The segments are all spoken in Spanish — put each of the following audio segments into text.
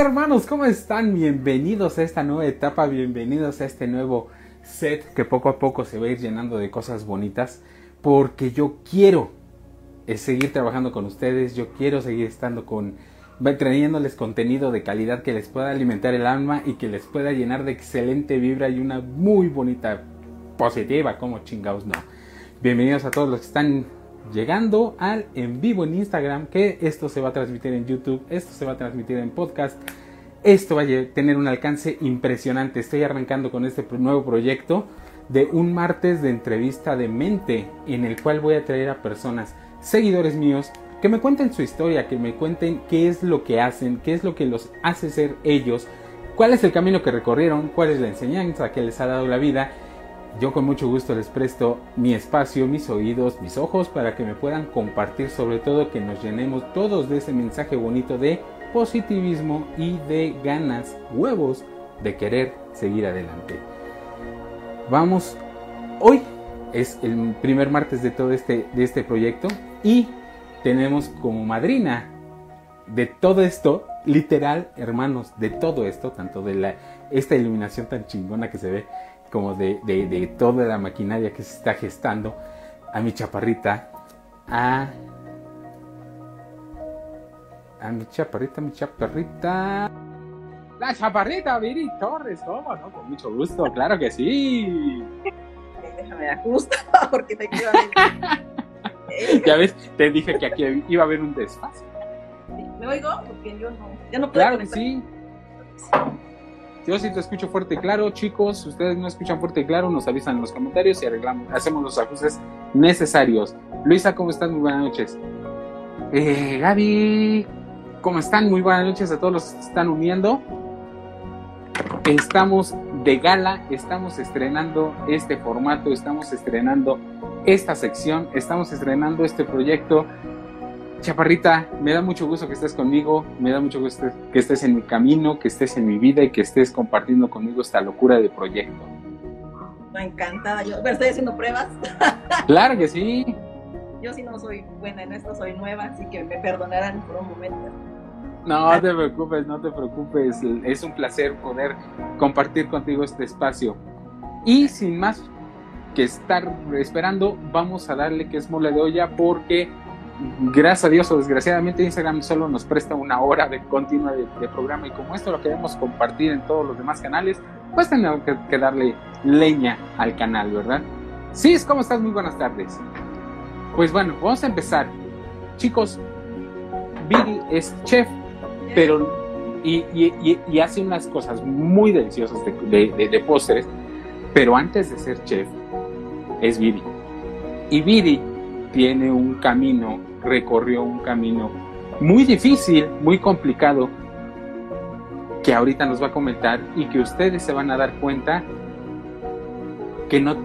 hermanos? ¿Cómo están? Bienvenidos a esta nueva etapa, bienvenidos a este nuevo set que poco a poco se va a ir llenando de cosas bonitas porque yo quiero eh, seguir trabajando con ustedes, yo quiero seguir estando con trayéndoles contenido de calidad que les pueda alimentar el alma y que les pueda llenar de excelente vibra y una muy bonita positiva, como chingados no. Bienvenidos a todos los que están llegando al en vivo en Instagram, que esto se va a transmitir en YouTube, esto se va a transmitir en podcast, esto va a tener un alcance impresionante. Estoy arrancando con este nuevo proyecto de un martes de entrevista de mente en el cual voy a traer a personas, seguidores míos, que me cuenten su historia, que me cuenten qué es lo que hacen, qué es lo que los hace ser ellos, cuál es el camino que recorrieron, cuál es la enseñanza que les ha dado la vida yo con mucho gusto les presto mi espacio, mis oídos, mis ojos para que me puedan compartir, sobre todo que nos llenemos todos de ese mensaje bonito de positivismo y de ganas, huevos de querer seguir adelante. Vamos, hoy es el primer martes de todo este, de este proyecto y tenemos como madrina de todo esto, literal, hermanos, de todo esto, tanto de la, esta iluminación tan chingona que se ve, como de, de, toda la maquinaria que se está gestando, a mi chaparrita, a, a mi chaparrita, mi chaparrita. La chaparrita, Viri Torres, ¿cómo no? Con mucho gusto, claro que sí. Déjame ajusto porque te quiero Ya ves, te dije que aquí iba a haber un desfase. ¿Me oigo? Porque yo no, ya no puedo. Claro que sí. Yo sí te escucho fuerte y claro, chicos. Ustedes no escuchan fuerte y claro, nos avisan en los comentarios y arreglamos, hacemos los ajustes necesarios. Luisa, ¿cómo estás? Muy buenas noches. Eh, Gaby, ¿cómo están? Muy buenas noches a todos los que se están uniendo. Estamos de gala, estamos estrenando este formato, estamos estrenando esta sección, estamos estrenando este proyecto Chaparrita, me da mucho gusto que estés conmigo, me da mucho gusto que estés en mi camino, que estés en mi vida y que estés compartiendo conmigo esta locura de proyecto. Encantada, yo estoy haciendo pruebas. Claro que sí. Yo sí no soy buena en esto, soy nueva, así que me perdonarán por un momento. No te preocupes, no te preocupes, es un placer poder compartir contigo este espacio. Y sin más que estar esperando, vamos a darle que es mole de olla porque gracias a Dios o desgraciadamente Instagram solo nos presta una hora de continua de, programa y como esto lo queremos compartir en todos los demás canales, pues tenemos que, darle leña al canal, ¿verdad? Sí, ¿cómo estás? Muy buenas tardes. Pues bueno, vamos a empezar. Chicos, Billy es chef, pero y, hace unas cosas muy deliciosas de, de, postres, pero antes de ser chef, es Billy. Y Billy tiene un camino recorrió un camino muy difícil, muy complicado, que ahorita nos va a comentar y que ustedes se van a dar cuenta que no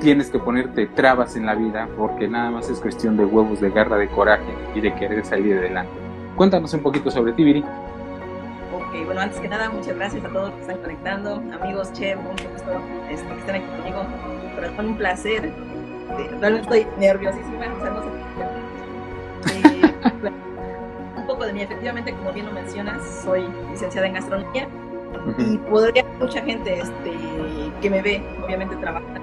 tienes que ponerte trabas en la vida porque nada más es cuestión de huevos, de garra, de coraje y de querer salir adelante. Cuéntanos un poquito sobre ti, Viri. Ok, bueno, antes que nada, muchas gracias a todos los que están conectando, amigos, chef, un gusto este, que estén aquí conmigo. Pero es un placer. Realmente estoy nerviosísima, o sea, no sé un poco de mí, efectivamente, como bien lo mencionas, soy licenciada en gastronomía y podría mucha gente este, que me ve, obviamente trabajar,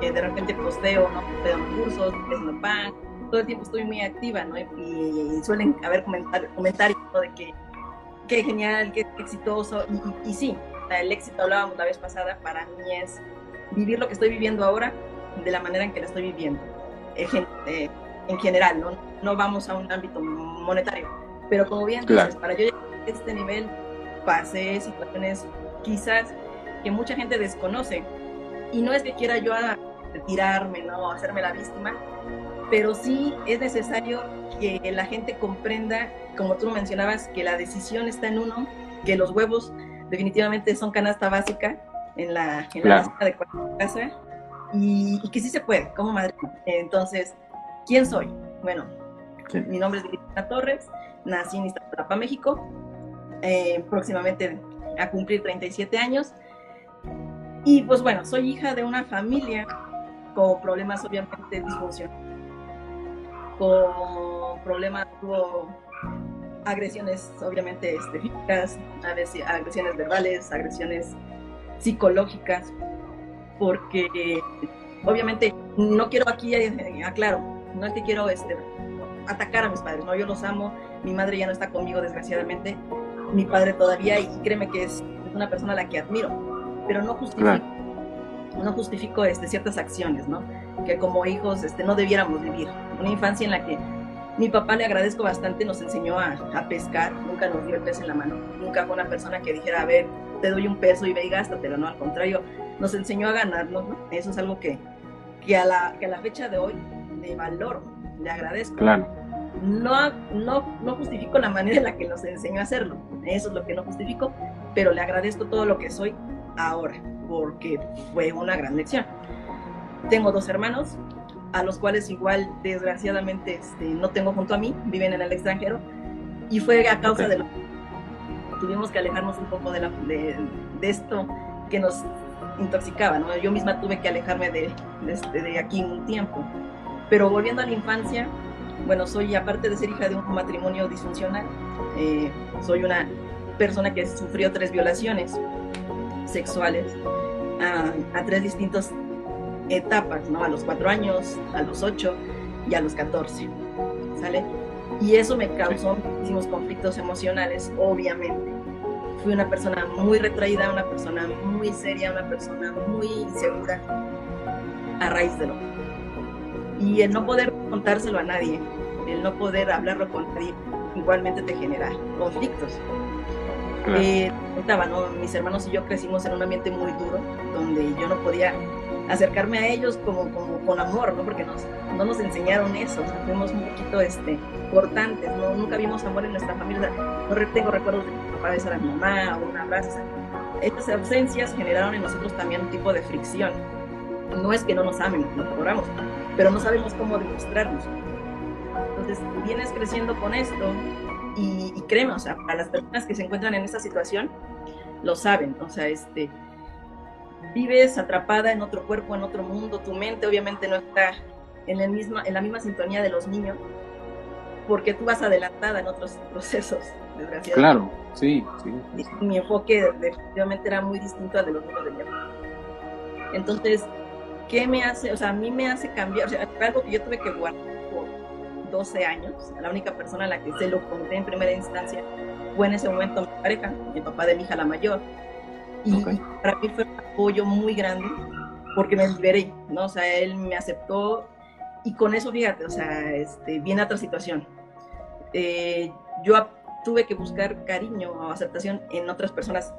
que de repente posteo, ¿no? Posteo cursos, haciendo pan, todo el tiempo estoy muy activa, ¿no? Y, suelen haber comentar, comentarios de que qué genial, qué exitoso, y, sí, el éxito hablábamos la vez pasada, para mí es vivir lo que estoy viviendo ahora de la manera en que la estoy viviendo. Eh, en general, ¿no? no vamos a un ámbito monetario. Pero como bien dices, para yo llegar a este nivel pasé situaciones quizás que mucha gente desconoce. Y no es que quiera yo a retirarme, ¿no? hacerme la víctima, pero sí es necesario que la gente comprenda, como tú mencionabas, que la decisión está en uno, que los huevos definitivamente son canasta básica en la, en la de cualquier casa y, y, que sí se puede, como madre. Entonces, ¿quién soy? Bueno, mi nombre es Cristina Torres, nací en Iztapalapa, México, eh, próximamente a cumplir 37 años. Y pues bueno, soy hija de una familia con problemas obviamente disfuncionales, con problemas, tuvo agresiones obviamente este, físicas, agresiones verbales, agresiones psicológicas, porque obviamente no quiero aquí, eh, aclaro, no es que quiero este, atacar a mis padres, no, yo los amo, mi madre ya no está conmigo desgraciadamente, mi padre todavía y créeme que es una persona a la que admiro, pero no justifico, no justifico este, ciertas acciones, ¿no? Que como hijos este, no debiéramos vivir. Una infancia en la que mi papá le agradezco bastante, nos enseñó a, a, pescar, nunca nos dio el pez en la mano, nunca fue una persona que dijera, a ver, te doy un peso y ve y gástatelo, no, al contrario, nos enseñó a ganarnos, ¿no? Eso es algo que, que, a, la, que a la fecha de hoy le valoro, le agradezco. Claro. No, no, no justifico la manera en la que nos enseñó a hacerlo, eso es lo que no justifico, pero le agradezco todo lo que soy ahora, porque fue una gran lección. Tengo dos hermanos, a los cuales igual desgraciadamente este, no tengo junto a mí, viven en el extranjero, y fue a causa de lo tuvimos que alejarnos un poco de, la, de, esto que nos intoxicaba, ¿no? Yo misma tuve que alejarme de, de, este, de aquí un tiempo. Pero volviendo a la infancia, bueno, soy, aparte de ser hija de un matrimonio disfuncional, eh, soy una persona que sufrió tres violaciones sexuales a, a, tres distintas etapas, ¿no? A los cuatro años, a los ocho y a los catorce, ¿sale? Y eso me causó muchísimos conflictos emocionales, obviamente. Fui una persona muy retraída, una persona muy seria, una persona muy insegura a raíz de lo. Y el no poder contárselo a nadie, el no poder hablarlo con nadie, igualmente te genera conflictos. Eh, ¿no? Mis hermanos y yo crecimos en un ambiente muy duro, donde yo no podía acercarme a ellos como, como con amor, ¿no? Porque nos, no nos enseñaron eso, o sea, fuimos un poquito este, cortantes, ¿no? Nunca vimos amor en nuestra familia, no tengo recuerdos de mi papá besara a mi mamá o un abrazo. estas ausencias generaron en nosotros también un tipo de fricción. No es que no nos amen, nos adoramos, pero no sabemos cómo demostrarnos. Entonces, vienes creciendo con esto y, y créeme, o sea, para las personas que se encuentran en esta situación, lo saben, o sea, este, vives atrapada en otro cuerpo, en otro mundo, tu mente obviamente no está en, el misma, en la misma sintonía de los niños, porque tú vas adelantada en otros procesos, desgraciadamente. Claro, sí, sí. mi enfoque definitivamente era muy distinto al de los niños de mi Entonces, ¿qué me hace? O sea, a mí me hace cambiar, o sea, algo que yo tuve que guardar por 12 años, la única persona a la que se lo conté en primera instancia fue en ese momento mi pareja, mi papá de mi hija la mayor y para mí fue un apoyo muy grande porque me liberé, ¿no? O sea, él me aceptó y con eso, fíjate, o sea, este, viene otra situación. Eh, yo tuve que buscar cariño o aceptación en otras personas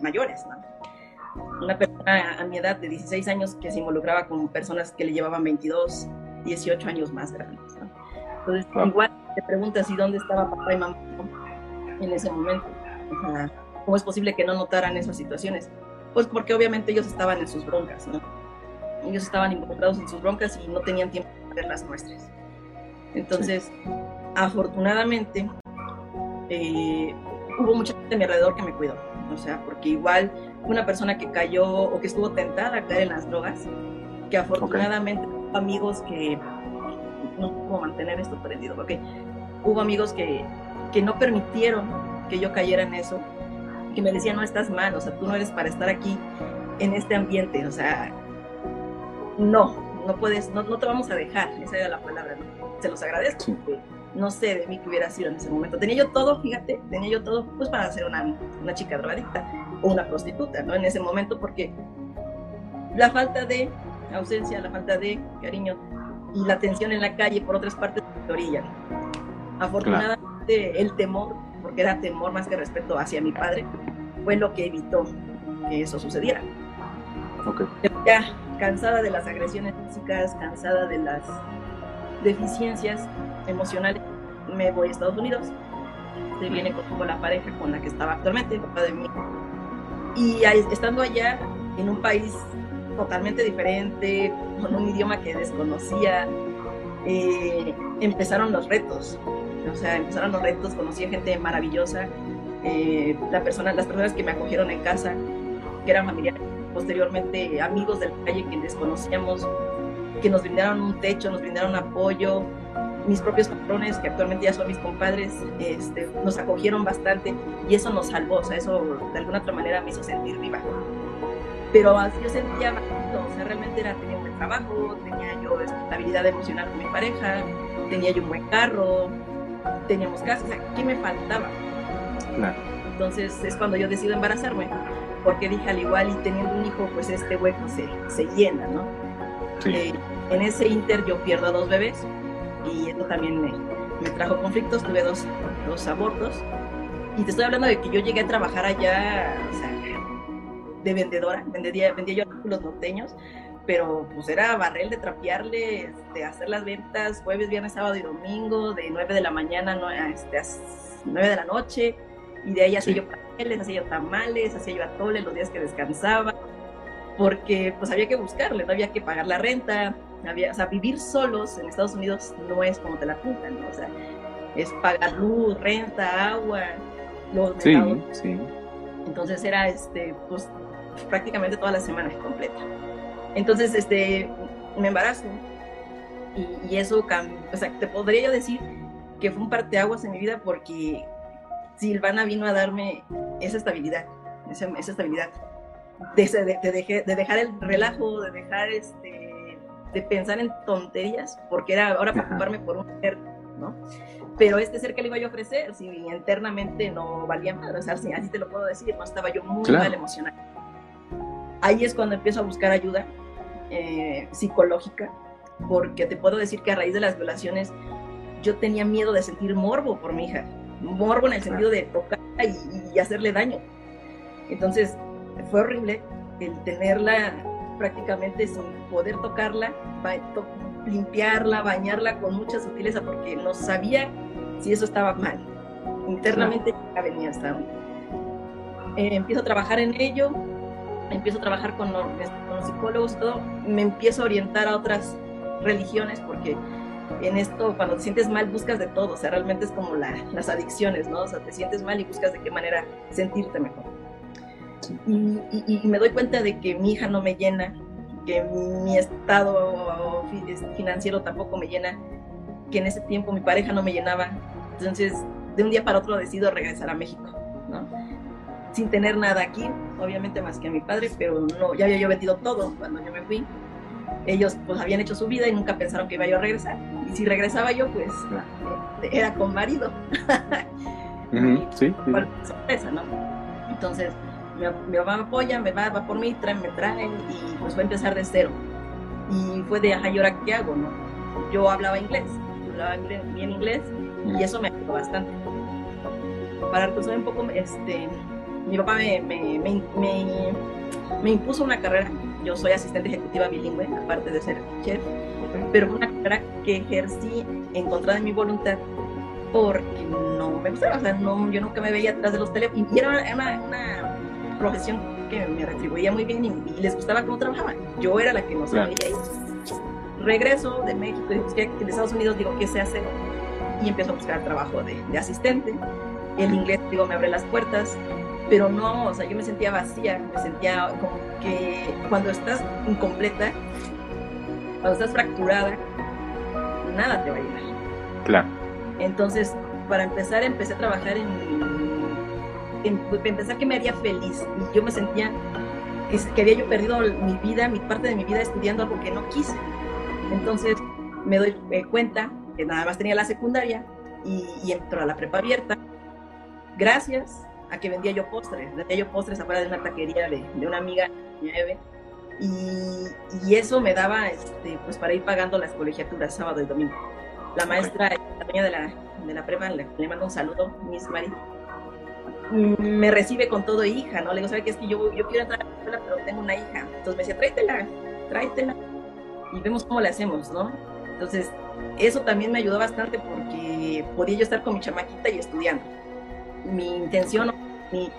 mayores, ¿no? Una persona a mi edad de 16 años que se involucraba con personas que le llevaban 22, 18 años más grandes, ¿no? Entonces, igual te preguntas, ¿y dónde estaba papá y mamá en ese momento? ¿Cómo es posible que no notaran esas situaciones? Pues porque obviamente ellos estaban en sus broncas, ¿no? Ellos estaban involucrados en sus broncas y no tenían tiempo para ver las nuestras. Entonces, afortunadamente, eh, hubo mucha gente a mi alrededor que me cuidó. O sea, porque igual una persona que cayó o que estuvo tentada a caer en las drogas, que afortunadamente hubo amigos que no puedo mantener esto prendido, porque hubo amigos que, que no permitieron que yo cayera en eso que me decía, no estás mal, o sea, tú no eres para estar aquí en este ambiente, o sea, no, no puedes, no, no te vamos a dejar, esa era la palabra, ¿no? se los agradezco, no sé de mí que hubiera sido en ese momento. Tenía yo todo, fíjate, tenía yo todo, pues para ser una, una chica drogadicta una prostituta, ¿no? En ese momento, porque la falta de ausencia, la falta de cariño y la tensión en la calle por otras partes de orilla. Afortunadamente, el temor porque era temor más que respeto hacia mi padre, fue lo que evitó que eso sucediera. Okay. Ya cansada de las agresiones físicas, cansada de las deficiencias emocionales, me voy a Estados Unidos. Se viene con la pareja con la que estaba actualmente, el papá de mí. Y estando allá, en un país totalmente diferente, con un idioma que desconocía, eh, empezaron los retos. O sea, empezaron los retos, conocí a gente maravillosa, eh, la persona, las personas que me acogieron en casa, que eran familiares, posteriormente amigos de la calle que desconocíamos, que nos brindaron un techo, nos brindaron apoyo, mis propios patrones, que actualmente ya son mis compadres, este, nos acogieron bastante y eso nos salvó, o sea, eso de alguna otra manera me hizo sentir viva. Pero yo sentía bajito, o sea, realmente era, tenía un buen trabajo, tenía yo estabilidad emocional con mi pareja, tenía yo un buen carro, teníamos casa, o sea, ¿qué me faltaba? Claro. Entonces es cuando yo decido embarazarme, porque dije al igual y teniendo un hijo, pues este hueco se, se llena, ¿no? Sí. Eh, en ese inter yo pierdo a dos bebés y eso también me, me trajo conflictos, tuve dos, dos, abortos. Y te estoy hablando de que yo llegué a trabajar allá, o sea, de vendedora, vendía, vendía yo los norteños, pero pues era barrel de trapearle, de hacer las ventas jueves, viernes, sábado y domingo, de 9 de la mañana a, este, a 9 de la noche, y de ahí hacía sí. yo pasteles, hacía yo tamales, hacía yo atoles los días que descansaba, porque pues había que buscarle, no había que pagar la renta, había, o sea, vivir solos en Estados Unidos no es como te la pintan, ¿no? O sea, es pagar luz, renta, agua, los sí, sí. Entonces era, este, pues, prácticamente toda la semana completa. Entonces, este, me embarazo y, y eso o sea, te podría yo decir que fue un parteaguas en mi vida porque Silvana vino a darme esa estabilidad, esa, esa estabilidad, de, de, de, de, dejar el relajo, de dejar este, de pensar en tonterías, porque era ahora preocuparme por un ser, ¿no? Pero este ser que le iba yo a ofrecer, si internamente no valía madre, o sea, así te lo puedo decir, no estaba yo muy claro. mal emocional. Ahí es cuando empiezo a buscar ayuda eh, psicológica, porque te puedo decir que a raíz de las violaciones yo tenía miedo de sentir morbo por mi hija, morbo en el sentido de tocarla y, y hacerle daño. Entonces, fue horrible el tenerla prácticamente sin poder tocarla, ba to limpiarla, bañarla con mucha sutileza porque no sabía si eso estaba mal. Internamente ya venía hasta eh, empiezo a trabajar en ello, empiezo a trabajar con los, con los psicólogos todo, me empiezo a orientar a otras religiones porque en esto cuando te sientes mal buscas de todo, o sea, realmente es como la, las adicciones, ¿no? O sea, te sientes mal y buscas de qué manera sentirte mejor. Y, y, y, me doy cuenta de que mi hija no me llena, que mi estado financiero tampoco me llena, que en ese tiempo mi pareja no me llenaba. Entonces, de un día para otro decido regresar a México, ¿no? Sin tener nada aquí, obviamente más que a mi padre, pero no, ya había yo vendido todo cuando yo me fui. Ellos pues habían hecho su vida y nunca pensaron que iba yo a regresar. Y si regresaba yo, pues era con marido. Uh -huh, sí, sí. sorpresa, ¿no? Entonces, mi, mi, papá me apoya, me va, va por mí, trae, me traen y pues fue a empezar de cero. Y fue de, ajá, ¿y ahora qué hago? No? Yo hablaba inglés, yo hablaba inglés, bien inglés y eso me ayudó bastante. Para resolver un poco, este, mi papá me, me, me, me, impuso una carrera. Yo soy asistente ejecutiva bilingüe, aparte de ser chef, pero fue una carrera que ejercí en contra de mi voluntad porque no me gustaba, o sea, no, yo nunca me veía atrás de los teléfonos y era una, una profesión que me retribuía muy bien y, y, les gustaba cómo trabajaba. Yo era la que no sabía claro. Regreso de México y en Estados Unidos, digo, ¿qué sé hacer? Y empiezo a buscar trabajo de, de, asistente. El inglés, digo, me abre las puertas, pero no, o sea, yo me sentía vacía, me sentía como que cuando estás incompleta, cuando estás fracturada, nada te va a llenar. Claro. Entonces, para empezar, empecé a trabajar en, pensar que me haría feliz y yo me sentía que, había yo perdido mi vida, mi parte de mi vida estudiando algo que no quise. Entonces me doy eh, cuenta que nada más tenía la secundaria y, y entro a la prepa abierta gracias a que vendía yo postres, vendía yo postres afuera de una taquería de, de una amiga, Eve, y, y, eso me daba este, pues para ir pagando las colegiaturas sábado y domingo. La maestra, la dueña de la, de la prepa, le, le mando un saludo, Miss Mari, me recibe con todo hija, ¿no? Le digo, ¿sabes qué? Es que yo, yo quiero entrar a la escuela, pero tengo una hija. Entonces me decía, tráetela, tráetela. Y vemos cómo le hacemos, ¿no? Entonces, eso también me ayudó bastante porque podía yo estar con mi chamaquita y estudiando. Mi intención, mi,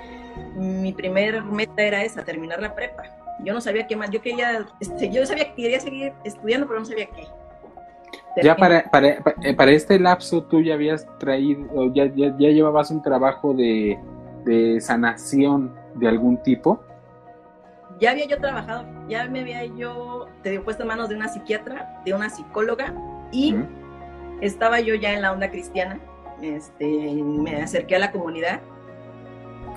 mi primer meta era esa, terminar la prepa. Yo no sabía qué más, yo quería, este, yo sabía que quería seguir estudiando, pero no sabía qué. Ya para, para, para este lapso tú ya habías traído, ya, ya, ya llevabas un trabajo de, de sanación de algún tipo? Ya había yo trabajado, ya me había yo te digo, puesto en manos de una psiquiatra, de una psicóloga y uh -huh. estaba yo ya en la onda cristiana, este, me acerqué a la comunidad.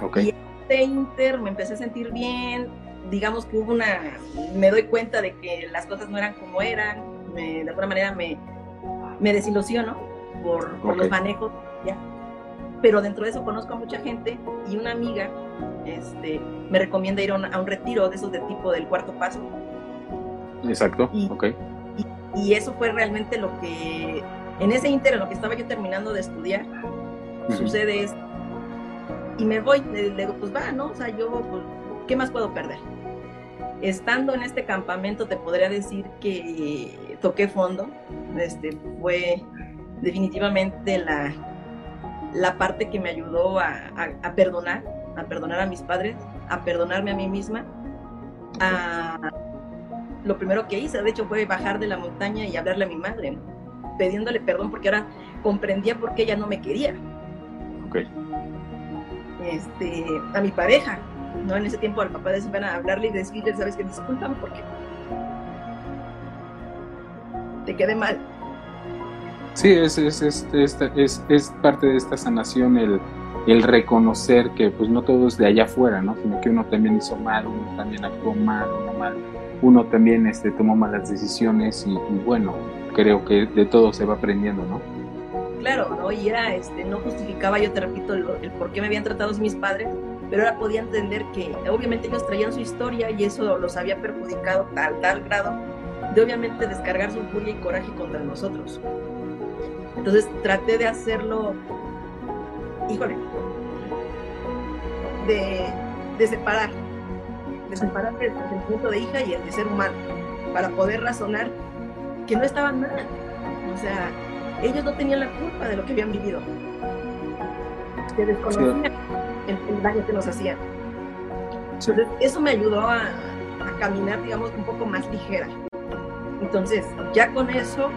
Okay. Y este inter me empecé a sentir bien, digamos que hubo una, me doy cuenta de que las cosas no eran como eran, de alguna manera me, me desilusiono por, por los manejos, ya. Pero dentro de eso conozco a mucha gente y una amiga este, me recomienda ir a un, retiro de esos de tipo del cuarto paso. Exacto, y, ok. Y, eso fue realmente lo que, en ese inter, en lo que estaba yo terminando de estudiar, sucede esto. Y me voy, le, digo, pues va, ¿no? O sea, yo, pues, ¿qué más puedo perder? Estando en este campamento, te podría decir que toqué fondo. Este, fue definitivamente la, la parte que me ayudó a, a, perdonar, a perdonar a mis padres, a perdonarme a mí misma. A, lo primero que hice, de hecho, fue bajar de la montaña y hablarle a mi madre, pidiéndole perdón porque ahora comprendía por qué ella no me quería. Ok. Este, a mi pareja, ¿no? En ese tiempo al papá de su a hablarle y decirle, sabes que discúlpame porque te quedé mal. Sí, es, es, es, es, es parte de esta sanación el, el reconocer que pues no todo es de allá afuera, ¿no? Sino que uno también hizo mal, uno también actuó mal, uno mal, uno también este, tomó malas decisiones y, bueno, creo que de todo se va aprendiendo, ¿no? Claro, ¿no? Y era, este, no justificaba, yo te repito, el, el por qué me habían tratado mis padres, pero ahora podía entender que obviamente ellos traían su historia y eso los había perjudicado tal, tal grado de obviamente descargar su furia y coraje contra nosotros. Entonces traté de hacerlo, híjole, de, de separar, de separar el, el, punto de hija y el de ser humano, para poder razonar que no estaban mal. O sea, ellos no tenían la culpa de lo que habían vivido. Que desconocían el, daño que nos hacían. Entonces, eso me ayudó a, a caminar, digamos, un poco más ligera. Entonces, ya con eso,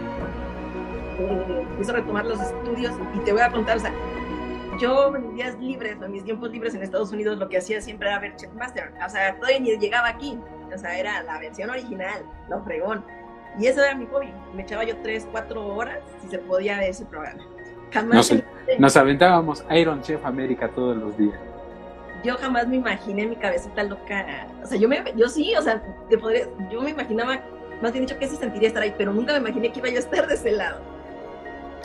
eh, empiezo a retomar los estudios y te voy a contar, o sea, yo en mis días libres, en mis tiempos libres en Estados Unidos, lo que hacía siempre era ver Master, O sea, todavía ni llegaba aquí. O sea, era la versión original, lo fregón. Y eso era mi hobby. Me echaba yo tres, cuatro horas, si se podía, de ese programa. Jamás nos, nos aventábamos Iron Chef América todos los días. Yo jamás me imaginé mi cabecita loca. O sea, yo, me, yo sí, o sea, te podría, yo me imaginaba más bien dicho, que se sentiría estar ahí, pero nunca me imaginé que iba yo a estar de ese lado.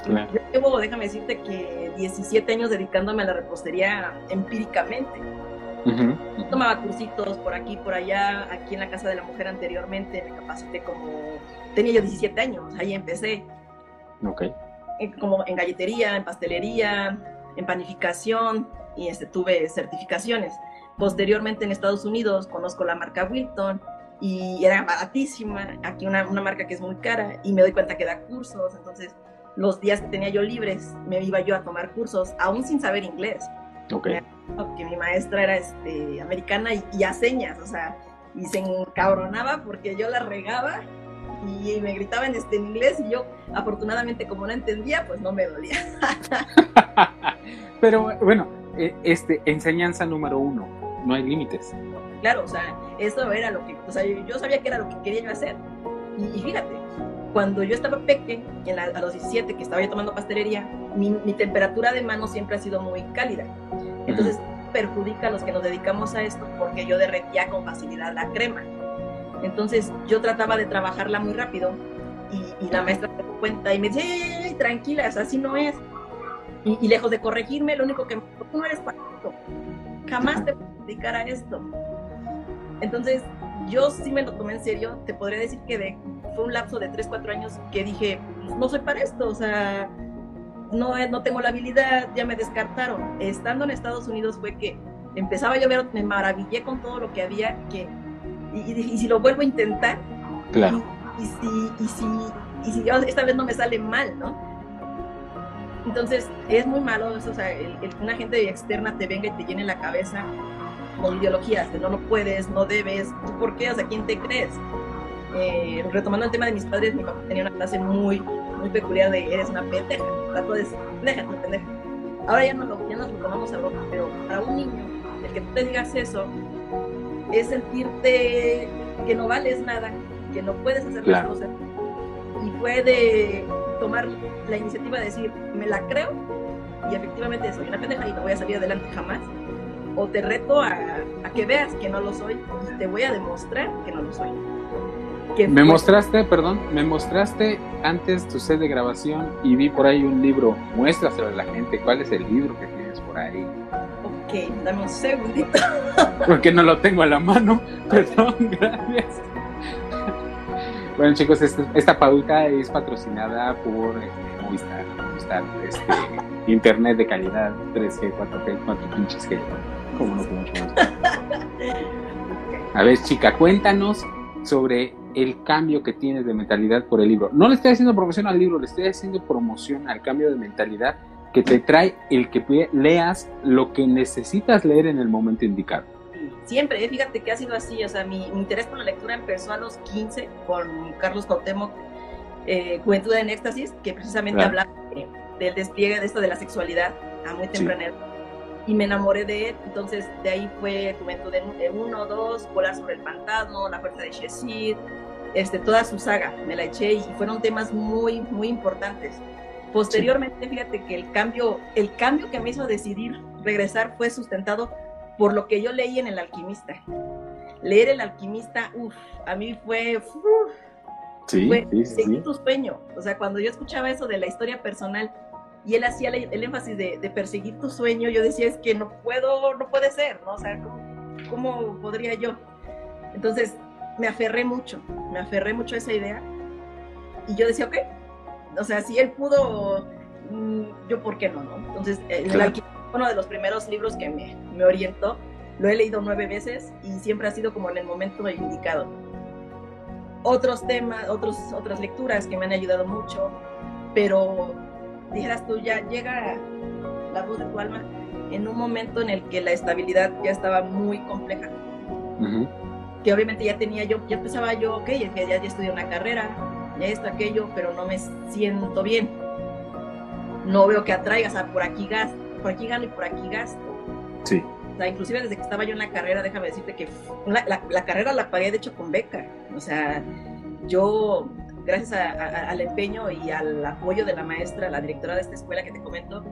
Yo llevo, déjame decirte que 17 años dedicándome a la repostería empíricamente. Tomaba cursitos por aquí, por allá, aquí en la Casa de la Mujer anteriormente, me capacité como, tenía yo 17 años, ahí empecé. Ok. como en galletería, en pastelería, en panificación, y este, tuve certificaciones. Posteriormente en Estados Unidos conozco la marca Wilton, y era baratísima, aquí una, una, marca que es muy cara y me doy cuenta que da cursos, entonces los días que tenía yo libres me iba yo a tomar cursos, aún sin saber inglés. Ok. Porque mi maestra era este, americana y, y a señas, o sea, y se encabronaba porque yo la regaba y me gritaba en, este, en inglés y yo afortunadamente como no entendía, pues no me dolía. Pero bueno, eh, este, enseñanza número uno, no hay límites claro, o sea, eso era lo que, o sea, yo sabía que era lo que quería yo hacer. Y, fíjate, cuando yo estaba pequeña, a los 17 que estaba ya tomando pastelería, mi, temperatura de mano siempre ha sido muy cálida. Entonces perjudica a los que nos dedicamos a esto porque yo derretía con facilidad la crema. Entonces yo trataba de trabajarla muy rápido y, la maestra se dio cuenta y me dice, tranquila, así no es. Y, lejos de corregirme, lo único que me dijo, tú no eres para esto. Jamás te voy a dedicar a esto. Entonces, yo sí me lo tomé en serio. Te podría decir que fue un lapso de 3, 4 años que dije, pues, no soy para esto, o sea, no, no tengo la habilidad, ya me descartaron. Estando en Estados Unidos fue que empezaba yo a ver, me maravillé con todo lo que había, que, y, si lo vuelvo a intentar, claro. y, si, y, si, y si esta vez no me sale mal, ¿no? Entonces, es muy malo eso, o sea, el, el una gente externa te venga y te llene la cabeza con ideologías de no lo puedes, no debes, ¿tú por qué? O sea, ¿quién te crees? Eh, retomando el tema de mis padres, mi papá tenía una clase muy, muy peculiar de eres una pendeja, trato de pendeja, tu pendeja. Ahora ya no lo, ya nos lo tomamos a broma, pero para un niño, el que tú te digas eso, es sentirte que no vales nada, que no puedes hacer las cosas. Y fue de tomar la iniciativa de decir, me la creo y efectivamente soy una pendeja y no voy a salir adelante jamás. O te reto a, a que veas que no lo soy y te voy a demostrar que no lo soy. Que me mostraste, perdón, me mostraste antes tu set de grabación y vi por ahí un libro. Muéstraselo a la gente. ¿Cuál es el libro que tienes por ahí? Ok, dame un segundito. Porque no lo tengo a la mano. Perdón, gracias. Bueno, chicos, esta, esta pauta es patrocinada por este, Movistar, Movistar este, Internet de calidad 3G, 4G, 4 pinches G. Como no. A ver, chica, cuéntanos sobre el cambio que tienes de mentalidad por el libro. No le estoy haciendo promoción al libro, le estoy haciendo promoción al cambio de mentalidad que te trae el que leas lo que necesitas leer en el momento indicado siempre, ¿eh? fíjate que ha sido así, o sea, mi, interés por la lectura empezó a los 15 con Carlos Cuauhtémoc, eh, Juventud en Éxtasis, que precisamente hablaba del despliegue de esto de la sexualidad a muy temprana edad. Y me enamoré de él, entonces de ahí fue Juventud en 1, 2, Volar sobre el Pantano, La Fuerza de Sheshid, este, toda su saga, me la eché y fueron temas muy, muy importantes. Posteriormente, fíjate que el cambio, el cambio que me hizo decidir regresar fue sustentado por lo que yo leí en El Alquimista. Leer El Alquimista, uff, a mí fue... sí, sí, sí, tu sueño. O sea, cuando yo escuchaba eso de la historia personal y él hacía el, énfasis de, perseguir tu sueño, yo decía, es que no puedo, no puede ser, ¿no? O sea, ¿cómo, podría yo? Entonces, me aferré mucho, me aferré mucho a esa idea y yo decía, ok, o sea, si él pudo, mm, yo por qué no, ¿no? Entonces, el alquimista uno de los primeros libros que me, me orientó. Lo he leído nueve veces y siempre ha sido como en el momento indicado. Otros temas, otros, otras lecturas que me han ayudado mucho, pero dijeras tú, ya llega la voz de tu alma en un momento en el que la estabilidad ya estaba muy compleja. Que obviamente ya tenía yo, ya empezaba yo, ok, ya, ya estudié una carrera, ya esto, aquello, pero no me siento bien. No veo que atraiga, o sea, por aquí gasto por aquí gano y por aquí gasto. Sí. O sea, inclusive desde que estaba yo en la carrera, déjame decirte que la, carrera la pagué de hecho con beca. O sea, yo, gracias al empeño y al apoyo de la maestra, la directora de esta escuela que te comento,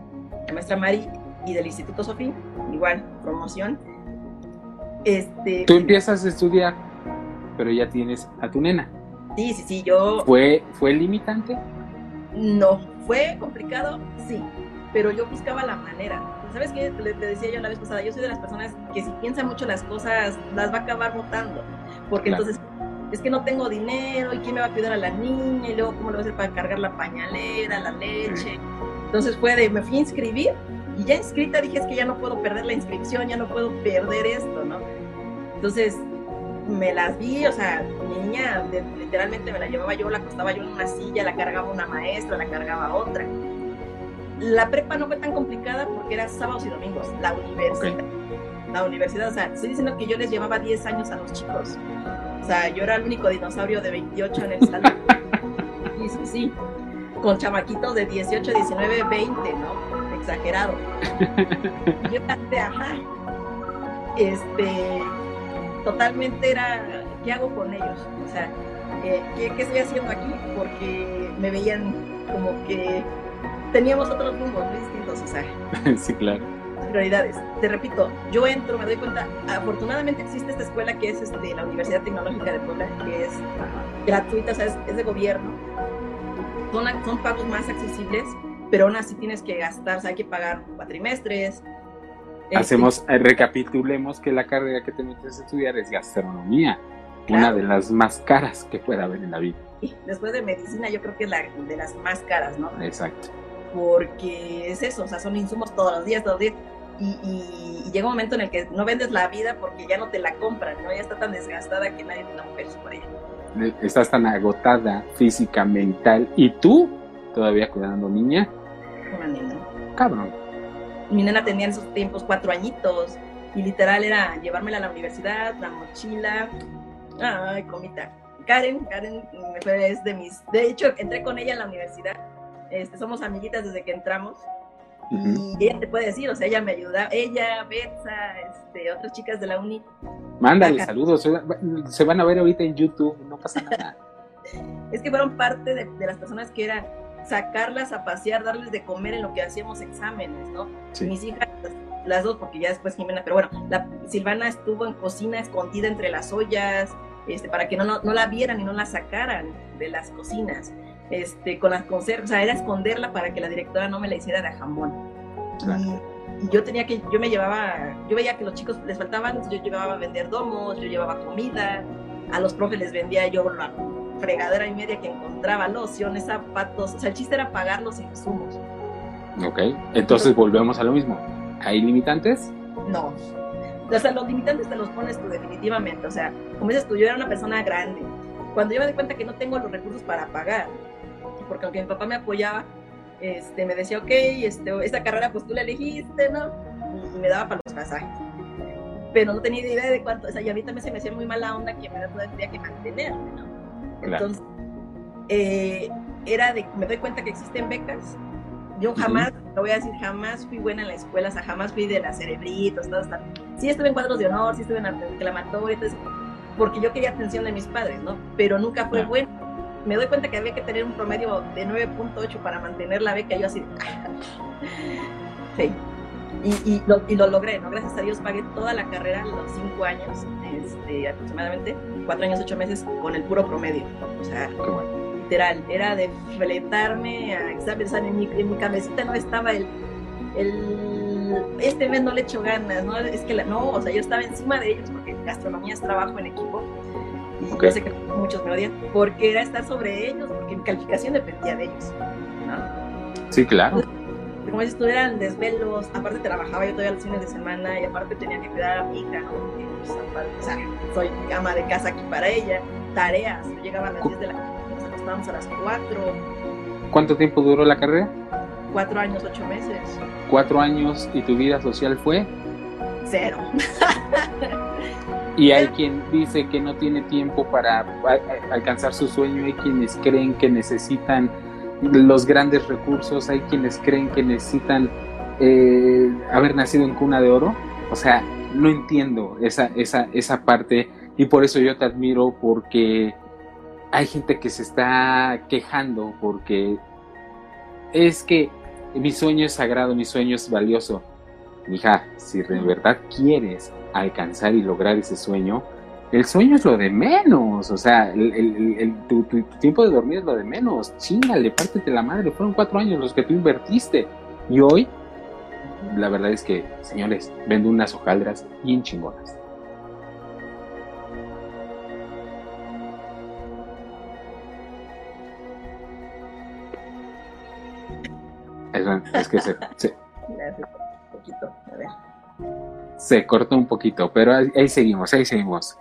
la maestra Mari, y del Instituto Sofía, igual, promoción. Este, Tú empiezas a estudiar, pero ya tienes a tu nena. Sí, sí, sí, yo... ¿Fue, fue limitante? No, fue complicado, sí pero yo buscaba la manera. ¿Sabes qué? Le, decía yo la vez pasada, yo soy de las personas que si piensa mucho las cosas, las va a acabar votando, porque entonces es que no tengo dinero y quién me va a cuidar a la niña y luego cómo lo voy a hacer para cargar la pañalera, la leche. Entonces fue de, me fui a inscribir y ya inscrita dije es que ya no puedo perder la inscripción, ya no puedo perder esto, ¿no? Entonces me las vi, o sea, mi niña literalmente me la llevaba yo, la acostaba yo en una silla, la cargaba una maestra, la cargaba otra. La prepa no fue tan complicada porque era sábados y domingos. La universidad. La universidad, o sea, estoy diciendo que yo les llevaba 10 años a los chicos. O sea, yo era el único dinosaurio de 28 en el salón. y sí, sí, con chamaquitos de 18, 19, 20, ¿no? Exagerado. Y yo de ajá. Este, totalmente era, ¿qué hago con ellos? O sea, eh, ¿qué, ¿qué estoy haciendo aquí? Porque me veían como que teníamos otros rumbos muy distintos, o sea. sí, claro. Prioridades. Te repito, yo entro, me doy cuenta, afortunadamente existe esta escuela que es este, la Universidad Tecnológica de Puebla, que es gratuita, o sea, es, de gobierno. Son, son pagos más accesibles, pero aún así tienes que gastar, o sea, hay que pagar cuatrimestres. Este, Hacemos, eh, recapitulemos que la carrera que te metes a estudiar es gastronomía, una de las más caras que pueda haber en la vida. Después de medicina, yo creo que es la de las más caras, ¿no? Exacto porque es eso, o sea, son insumos todos los días, todos los días. Y, llega un momento en el que no vendes la vida porque ya no te la compran, ¿no? Ya está tan desgastada que nadie te da un peso por ella. Estás tan agotada física, mental, y tú todavía cuidando niña. Una niña. Cabrón. Mi nena tenía en esos tiempos cuatro añitos y literal era llevármela a la universidad, la mochila. Ay, comita. Karen, Karen es de mis. De hecho, entré con ella en la universidad este, somos amiguitas desde que entramos. Y ella te puede decir, o sea, ella me ayuda, ella, Betsa, este, otras chicas de la uni. Mándale saludos, se van a ver ahorita en YouTube, no pasa nada. es que fueron parte de, las personas que eran sacarlas a pasear, darles de comer en lo que hacíamos exámenes, ¿no? Mis hijas, las dos, porque ya después Jimena, pero bueno, la Silvana estuvo en cocina escondida entre las ollas, este, para que no, no, la vieran y no la sacaran de las cocinas, este, con las conservas, o sea, era esconderla para que la directora no me la hiciera de jamón. Y, yo tenía que, yo me llevaba, yo veía que los chicos les faltaban, yo llevaba a vender domos, yo llevaba comida, a los profes les vendía yo la fregadera y media que encontraba, lociones, zapatos, o sea, el chiste era pagar los insumos. Ok, entonces volvemos a lo mismo. ¿Hay limitantes? No. O sea, los limitantes te los pones tú definitivamente. O sea, como dices tú, yo era una persona grande. Cuando yo me di cuenta que no tengo los recursos para pagar, porque aunque mi papá me apoyaba, este, me decía, ok, este, esta carrera pues tú la elegiste, ¿no? Y me daba para los pasajes. Pero no tenía idea de cuánto, o sea, y a mí también se me hacía muy mala onda que me tendría que mantenerme, ¿no? Entonces, eh, era de, me doy cuenta que existen becas. Yo jamás, lo voy a decir, jamás fui buena en la escuela, o sea, jamás fui de las cerebritos, todo esto. Sí estuve en cuadros de honor, sí estuve en reclamatorio, porque yo quería atención de mis padres, ¿no? Pero nunca fue bueno. Me doy cuenta que había que tener un promedio de 9.8 para mantener la beca, yo así, sí. Y, y, lo, y, lo, logré, ¿no? Gracias a Dios pagué toda la carrera, los cinco años, este, aproximadamente, cuatro años, ocho meses, con el puro promedio. O sea, literal, era de fletarme a exámenes. en mi, en mi cabecita no estaba el, el, este mes no le echo ganas, ¿no? Es que la, no, o sea, yo estaba encima de ellos porque gastronomía es trabajo en equipo. Y yo sé que muchos me odian, porque era estar sobre ellos, porque mi calificación dependía de ellos. ¿no? Sí, claro como dices tú, eran desvelos, aparte trabajaba yo todavía los fines de semana y aparte tenía que cuidar a mi hija, ¿no? Porque, pues, o sea, soy ama de casa aquí para ella, tareas, yo llegaba a las 10 de la mañana, nos acostábamos a las 4. ¿Cuánto tiempo duró la carrera? Cuatro años, ocho meses. ¿Cuatro años y tu vida social fue? Cero. y hay quien dice que no tiene tiempo para alcanzar su sueño, hay quienes creen que necesitan los grandes recursos, hay quienes creen que necesitan eh, haber nacido en cuna de oro. O sea, no entiendo esa, esa, esa parte y por eso yo te admiro porque hay gente que se está quejando porque es que mi sueño es sagrado, mi sueño es valioso. Mija, si de verdad quieres alcanzar y lograr ese sueño, el sueño es lo de menos, o sea, el, tu, tiempo de dormir es lo de menos. Chingale, pártete la madre, fueron cuatro años los que tú invertiste. Y hoy, la verdad es que, señores, vendo unas hojaldras bien chingonas. Es, que se, se, se cortó un poquito, pero ahí seguimos, ahí seguimos.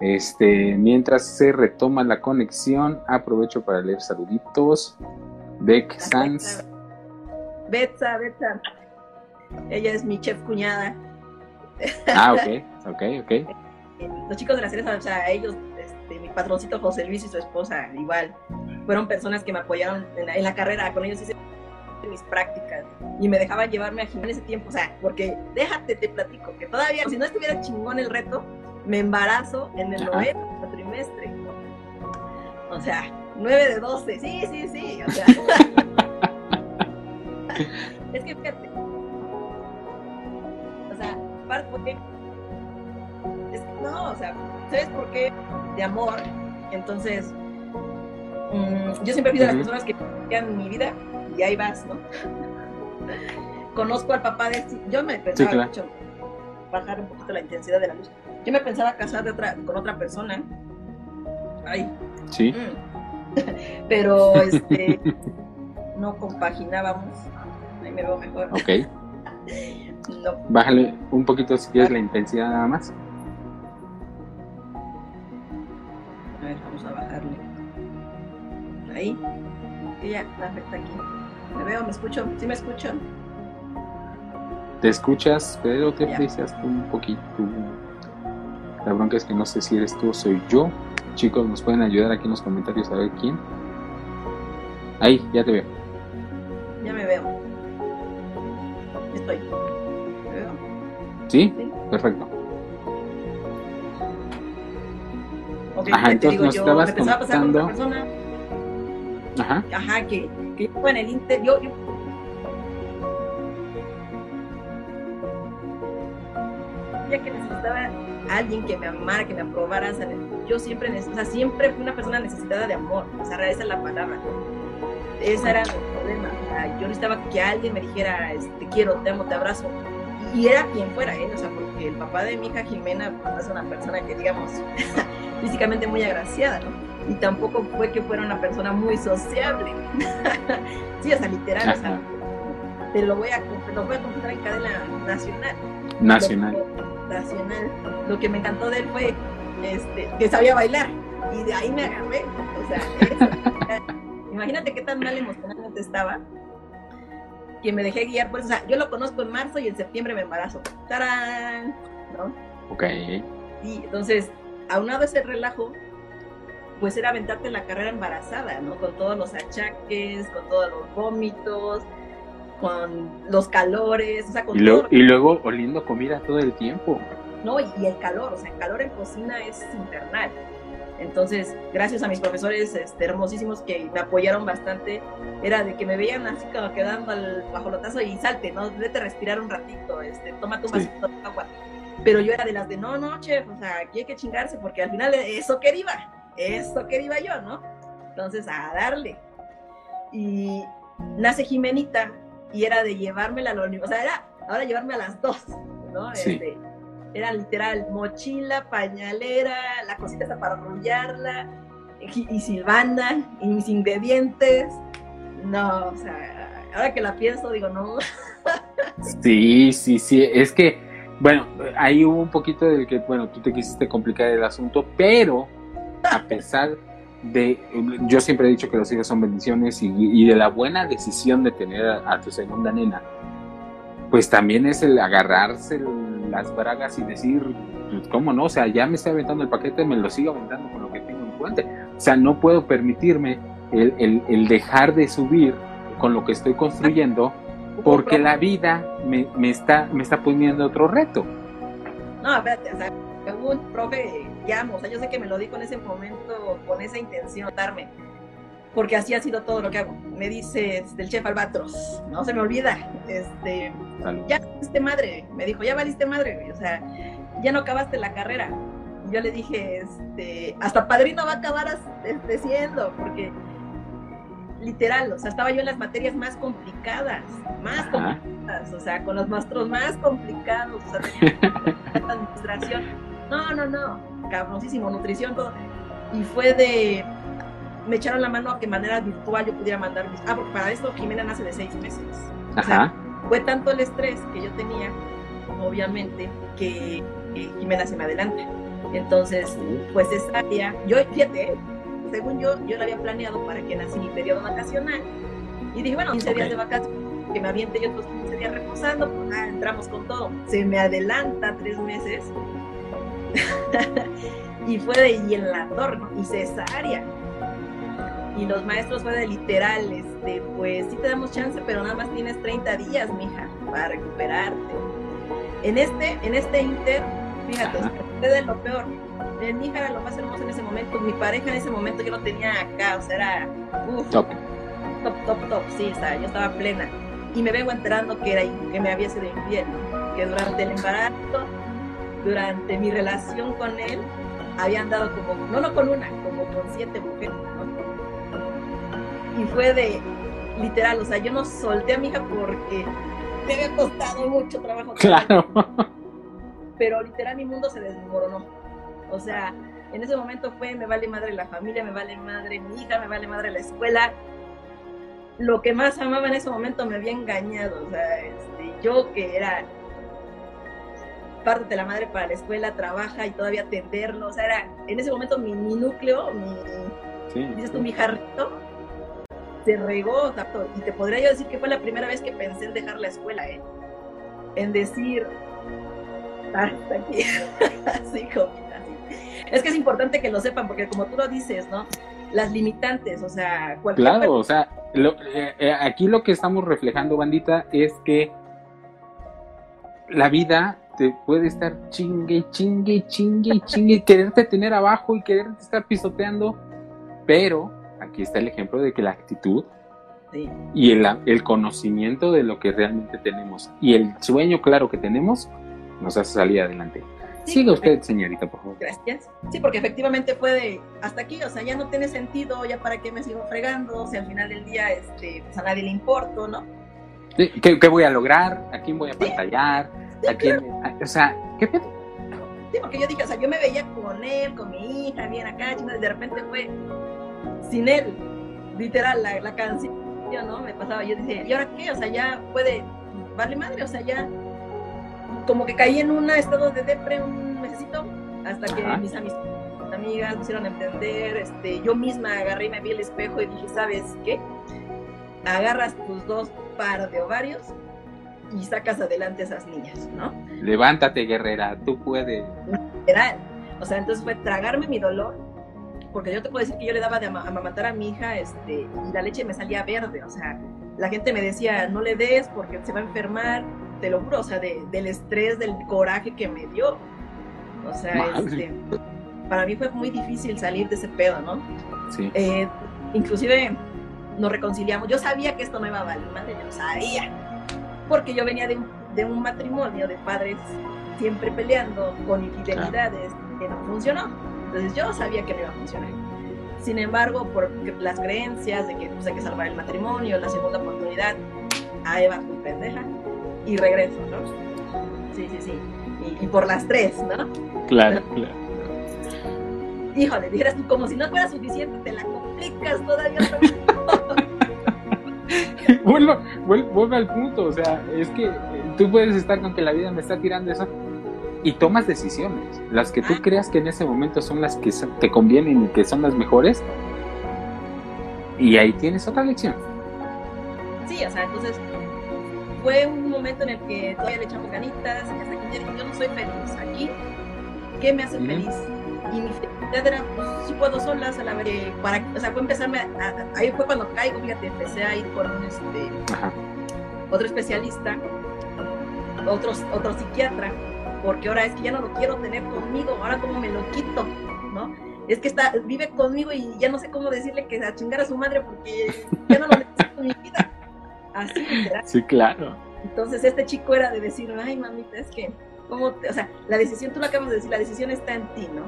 Este, mientras se retoma la conexión, aprovecho para leer saluditos. Beck Sanz. Betsa, Betsa. Ella es mi chef cuñada. Ah, ok, ok, ok. Los chicos de la cereza, o sea, ellos, este, mi patroncito José Luis y su esposa, igual, fueron personas que me apoyaron en la, carrera, con ellos hice mis prácticas y me dejaban llevarme a en ese tiempo, o sea, porque déjate, te platico, que todavía, si no estuviera chingón el reto, me embarazo en el noveno trimestre. O sea, 9 de 12, sí, sí, sí. O sea, es que fíjate. O sea, porque. Es que no, o sea, ¿sabes por qué? De amor. Entonces, mm, yo siempre pido a las personas que en mi vida y ahí vas, ¿no? Conozco al papá de. Yo me pensaba mucho bajar un poquito la intensidad de la luz yo me pensaba casar de otra, con otra persona. Ay. Sí. Mm. Pero este no compaginábamos. Ahí me veo mejor. Ok. no. Bájale un poquito si quieres la intensidad nada más. A ver, vamos a bajarle. Ahí. Y ya, perfecto aquí. ¿Me veo? ¿Me escucho? ¿Sí me escucho? Te escuchas, pero te aprecias un poquito. La bronca es que no sé si eres tú o soy yo. Chicos, nos pueden ayudar aquí en los comentarios a ver quién. Ahí, ya te veo. Ya me veo. Estoy. ¿Me veo? ¿Sí? Perfecto. Ajá, entonces nos estabas contando. Ajá. Ajá, que, yo en el interior, yo, que necesitaba alguien que me amara, que me aprobara, o sea, yo siempre, o sea, siempre fui una persona necesitada de amor, o sea, esa es la palabra. Ese era mi problema. O sea, yo necesitaba que alguien me dijera, este, te quiero, te amo, te abrazo. Y era quien fuera, ¿eh? O sea, porque el papá de mi hija Jimena pues, es una persona que, digamos, físicamente muy agraciada, ¿no? Y tampoco fue que fuera una persona muy sociable. sí, o sea, literal, o sea, te lo voy a, te lo voy a en cadena nacional. Nacional. Lo, nacional. Lo que me encantó de él fue este, que sabía bailar. Y de ahí me agarré. O sea, eso, imagínate qué tan mal emocionalmente estaba que me dejé guiar por eso. O sea, yo lo conozco en marzo y en septiembre me embarazo. ¡Tarán! ¿No? Ok. Y entonces, aunado ese relajo, pues era aventarte la carrera embarazada, ¿no? Con todos los achaques, con todos los vómitos, con los calores, o sea, con y, luego, y luego oliendo comida todo el tiempo. No, y, y, el calor, o sea, el calor en cocina es infernal. Entonces, gracias a mis profesores este, hermosísimos que me apoyaron bastante, era de que me veían así como quedando al bajolotazo y salte, ¿no? Vete a respirar un ratito, este, toma tu vasito de agua. Pero yo era de las de, no, no, chef, o sea, aquí hay que chingarse porque al final eso que eso que iba yo, ¿no? Entonces, a darle. Y nace Jimenita y era de llevármela a la universidad, o sea, era ahora llevarme a las dos, ¿no? Sí. Este, era literal mochila, pañalera, la cosita esa para arrullarla, y, y silvana, y mis ingredientes. No, o sea, ahora que la pienso, digo, no. sí, sí, sí, es que, bueno, ahí hubo un poquito de que, bueno, tú te quisiste complicar el asunto, pero a pesar de, yo siempre he dicho que los hijos son bendiciones y, y de la buena decisión de tener a, a tu segunda nena, pues también es el agarrarse las bragas y decir, pues, ¿cómo no? O sea, ya me estoy aventando el paquete, me lo sigo aventando con lo que tengo en cuenta. O sea, no puedo permitirme el, el, el dejar de subir con lo que estoy construyendo porque la vida me, me, está, me está poniendo otro reto. No, espérate, o sea, un profe ya, o sea, yo sé que me lo dijo en ese momento con esa intención, darme porque así ha sido todo lo que hago. Me dice del chef Albatros, no se me olvida, este, ya valiste madre, me dijo, ya valiste madre, o sea, ya no acabaste la carrera. Yo le dije, este, hasta padrino va a acabar este, siendo, porque literal, o sea, estaba yo en las materias más complicadas, más complicadas, o sea, con los maestros más complicados, o sea, administración, no, no, no, cabrosísimo, nutrición, todo. Y fue de, me echaron la mano a que manera virtual yo pudiera mandar mis... Ah, porque para esto Jimena nace de seis meses. Ajá. O sea, fue tanto el estrés que yo tenía, obviamente, que, que Jimena se me adelanta. Entonces, pues esa día, yo, fíjate, según yo, yo lo había planeado para que nací mi periodo vacacional. Y dije, bueno, 15 okay. días de vacaciones, que me aviente yo otros 15 días reposando, pues ah, entramos con todo. Se me adelanta tres meses. y fue de y en la torno y cesárea y los maestros fue de literal, este, pues sí te damos chance, pero nada más tienes 30 días, mija, para recuperarte. En este, en este inter, fíjate, de lo peor. Mi hija era lo más hermoso en ese momento, mi pareja en ese momento yo lo tenía acá, o sea, era uf, top. top, top, top, sí, o sea, yo estaba plena. Y me vengo enterando que, era, que me había sido infiel, que durante el embarazo, durante mi relación con él, había andado como, no, no con una, como con siete mujeres, ¿no? y fue de literal, o sea, yo no solté a mi hija porque me había costado mucho trabajo. Claro. Pero literal mi mundo se desmoronó. O sea, en ese momento fue, me vale madre la familia, me vale madre mi hija, me vale madre la escuela. Lo que más amaba en ese momento me había engañado. O sea, este, yo que era parte de la madre para la escuela, trabaja y todavía atenderlo. O sea, era en ese momento mi, mi núcleo, mi, sí, dices sí. tú, mi jarrito, se regó, tanto, y te podría yo decir que fue la primera vez que pensé en dejar la escuela, ¿eh? En decir, hasta aquí, así como. Es que es importante que lo sepan, porque como tú lo dices, ¿no? Las limitantes, o sea, cualquier... Claro, o sea, lo, eh, aquí lo que estamos reflejando, bandita, es que la vida te puede estar chingue, chingue, chingue, chingue, quererte tener abajo y quererte estar pisoteando, pero aquí está el ejemplo de que la actitud Y el, el conocimiento de lo que realmente tenemos y el sueño claro que tenemos nos hace salir adelante. Siga usted, señorita, por favor. Gracias. Sí, porque efectivamente fue de hasta aquí, o sea, ya no tiene sentido, ya para qué me sigo fregando, o sea, al final del día, este, pues a nadie le importo, ¿no? Sí, ¿qué, voy a lograr? ¿A quién voy a pantallar? ¿A quién? o sea, ¿qué pedo? Sí, porque yo dije, o sea, yo me veía con él, con mi hija, bien acá, y de repente fue sin él, literal, la, la canción, ¿no? Me pasaba, yo dije, ¿y ahora qué? O sea, ya puede, vale madre, o sea, ya como que caí en un estado de depre un mesecito, hasta que mis amigas me hicieron entender, este, yo misma agarré y me vi el espejo y dije, ¿sabes qué? Agarras tus dos par de ovarios y sacas adelante a esas niñas, ¿no? Levántate, guerrera, tú puedes. Literal. O sea, entonces fue tragarme mi dolor, porque yo te puedo decir que yo le daba de amamantar a mi hija este, y la leche me salía verde, o sea, la gente me decía, no le des porque se va a enfermar, te lo juro, o sea, del estrés, del coraje que me dio. O sea, este, para mí fue muy difícil salir de ese pedo, ¿no? Sí. Eh, inclusive nos reconciliamos. Yo sabía que esto no iba a valer madre, yo lo sabía. Porque yo venía de un, de un matrimonio de padres siempre peleando con infidelidades que no funcionó. Entonces yo sabía que no iba a funcionar. Sin embargo, por las creencias de que pues, hay que salvar el matrimonio, la segunda oportunidad, a Eva, tu pendeja, y regreso, ¿no? Sí, sí, sí. Y, por las tres, ¿no? Claro, claro. Híjole, dijeras tú, como si no fuera suficiente, te la complicas todavía. vuelvo, vuelvo, al punto, o sea, es que eh, tú puedes estar con que la vida me está tirando eso y tomas decisiones, las que tú creas que en ese momento son las que te convienen y que son las mejores, y ahí tienes otra lección. Sí, o sea, entonces fue un momento en el que todavía le echamos ganitas, hasta que yo no soy feliz aquí, ¿qué me hace feliz? Y mi felicidad era, pues, si puedo solas, a la vez, para, o sea, fue empezarme, a, ahí fue cuando caigo, fíjate, empecé a ir con un, este, otro especialista, otro, otro psiquiatra, porque ahora es que ya no lo quiero tener conmigo, ahora como me lo quito, ¿no? Es que está, vive conmigo y ya no sé cómo decirle que a chingar a su madre porque ya no lo necesito en mi vida. Así, literal. Sí, claro. Entonces este chico era de decir, ay mamita, es que, ¿cómo o sea, la decisión, tú lo acabas de decir, la decisión está en ti, ¿no?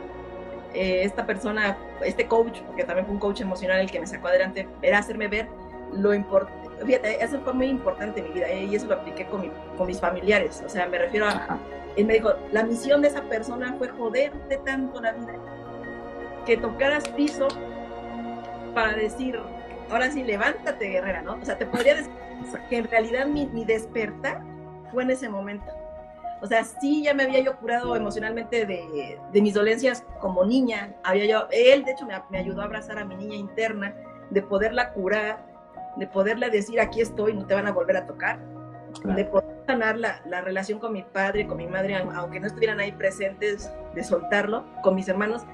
Eh, esta persona, este coach, porque también fue un coach emocional el que me sacó adelante, era hacerme ver lo importante. Fíjate, eso fue muy importante en mi vida eh, y eso lo apliqué con, con mis familiares. O sea, me refiero a. Él me dijo: la misión de esa persona fue joderte tanto la vida que tocaras piso para decir, ahora sí, levántate, guerrera, ¿no? O sea, te podría decir que en realidad mi, mi, despertar fue en ese momento. O sea, sí ya me había yo curado emocionalmente de, de mis dolencias como niña. Había yo, él de hecho me, me, ayudó a abrazar a mi niña interna, de poderla curar, de poderle decir aquí estoy, no te van a volver a tocar, de poder sanar la, la, relación con mi padre, con mi madre, aunque no estuvieran ahí presentes, de soltarlo, con mis hermanos.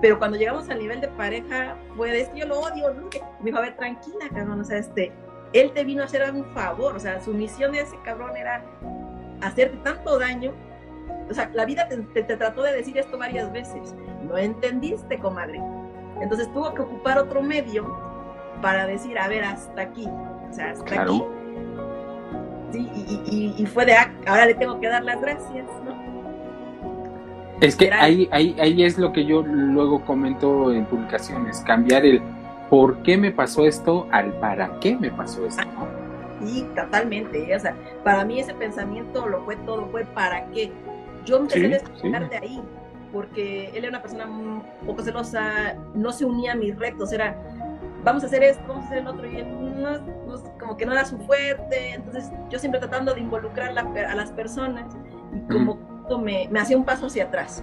Pero cuando llegamos al nivel de pareja, fue de yo lo odio, ¿no? Me dijo, a ver, tranquila, cabrón, o sea, este, él te vino a hacer un favor, o sea, su misión de ese cabrón era hacerte tanto daño. O sea, la vida te, trató de decir esto varias veces. No entendiste, comadre. Entonces tuvo que ocupar otro medio para decir, a ver, hasta aquí. O sea, hasta aquí. Sí, y, fue de, ah, ahora le tengo que dar las gracias, ¿no? Es que ahí, ahí, ahí es lo que yo luego comento en publicaciones, cambiar el por qué me pasó esto al para qué me pasó esto. Sí, totalmente. O sea, para mí ese pensamiento lo fue todo, fue para qué. Yo empecé a de ahí, porque él era una persona un poco celosa, no se unía a mis retos, era vamos a hacer esto, vamos a hacer el otro, y él no, como que no era su fuerte, entonces yo siempre tratando de involucrar a las personas, y como me, me hacía un paso hacia atrás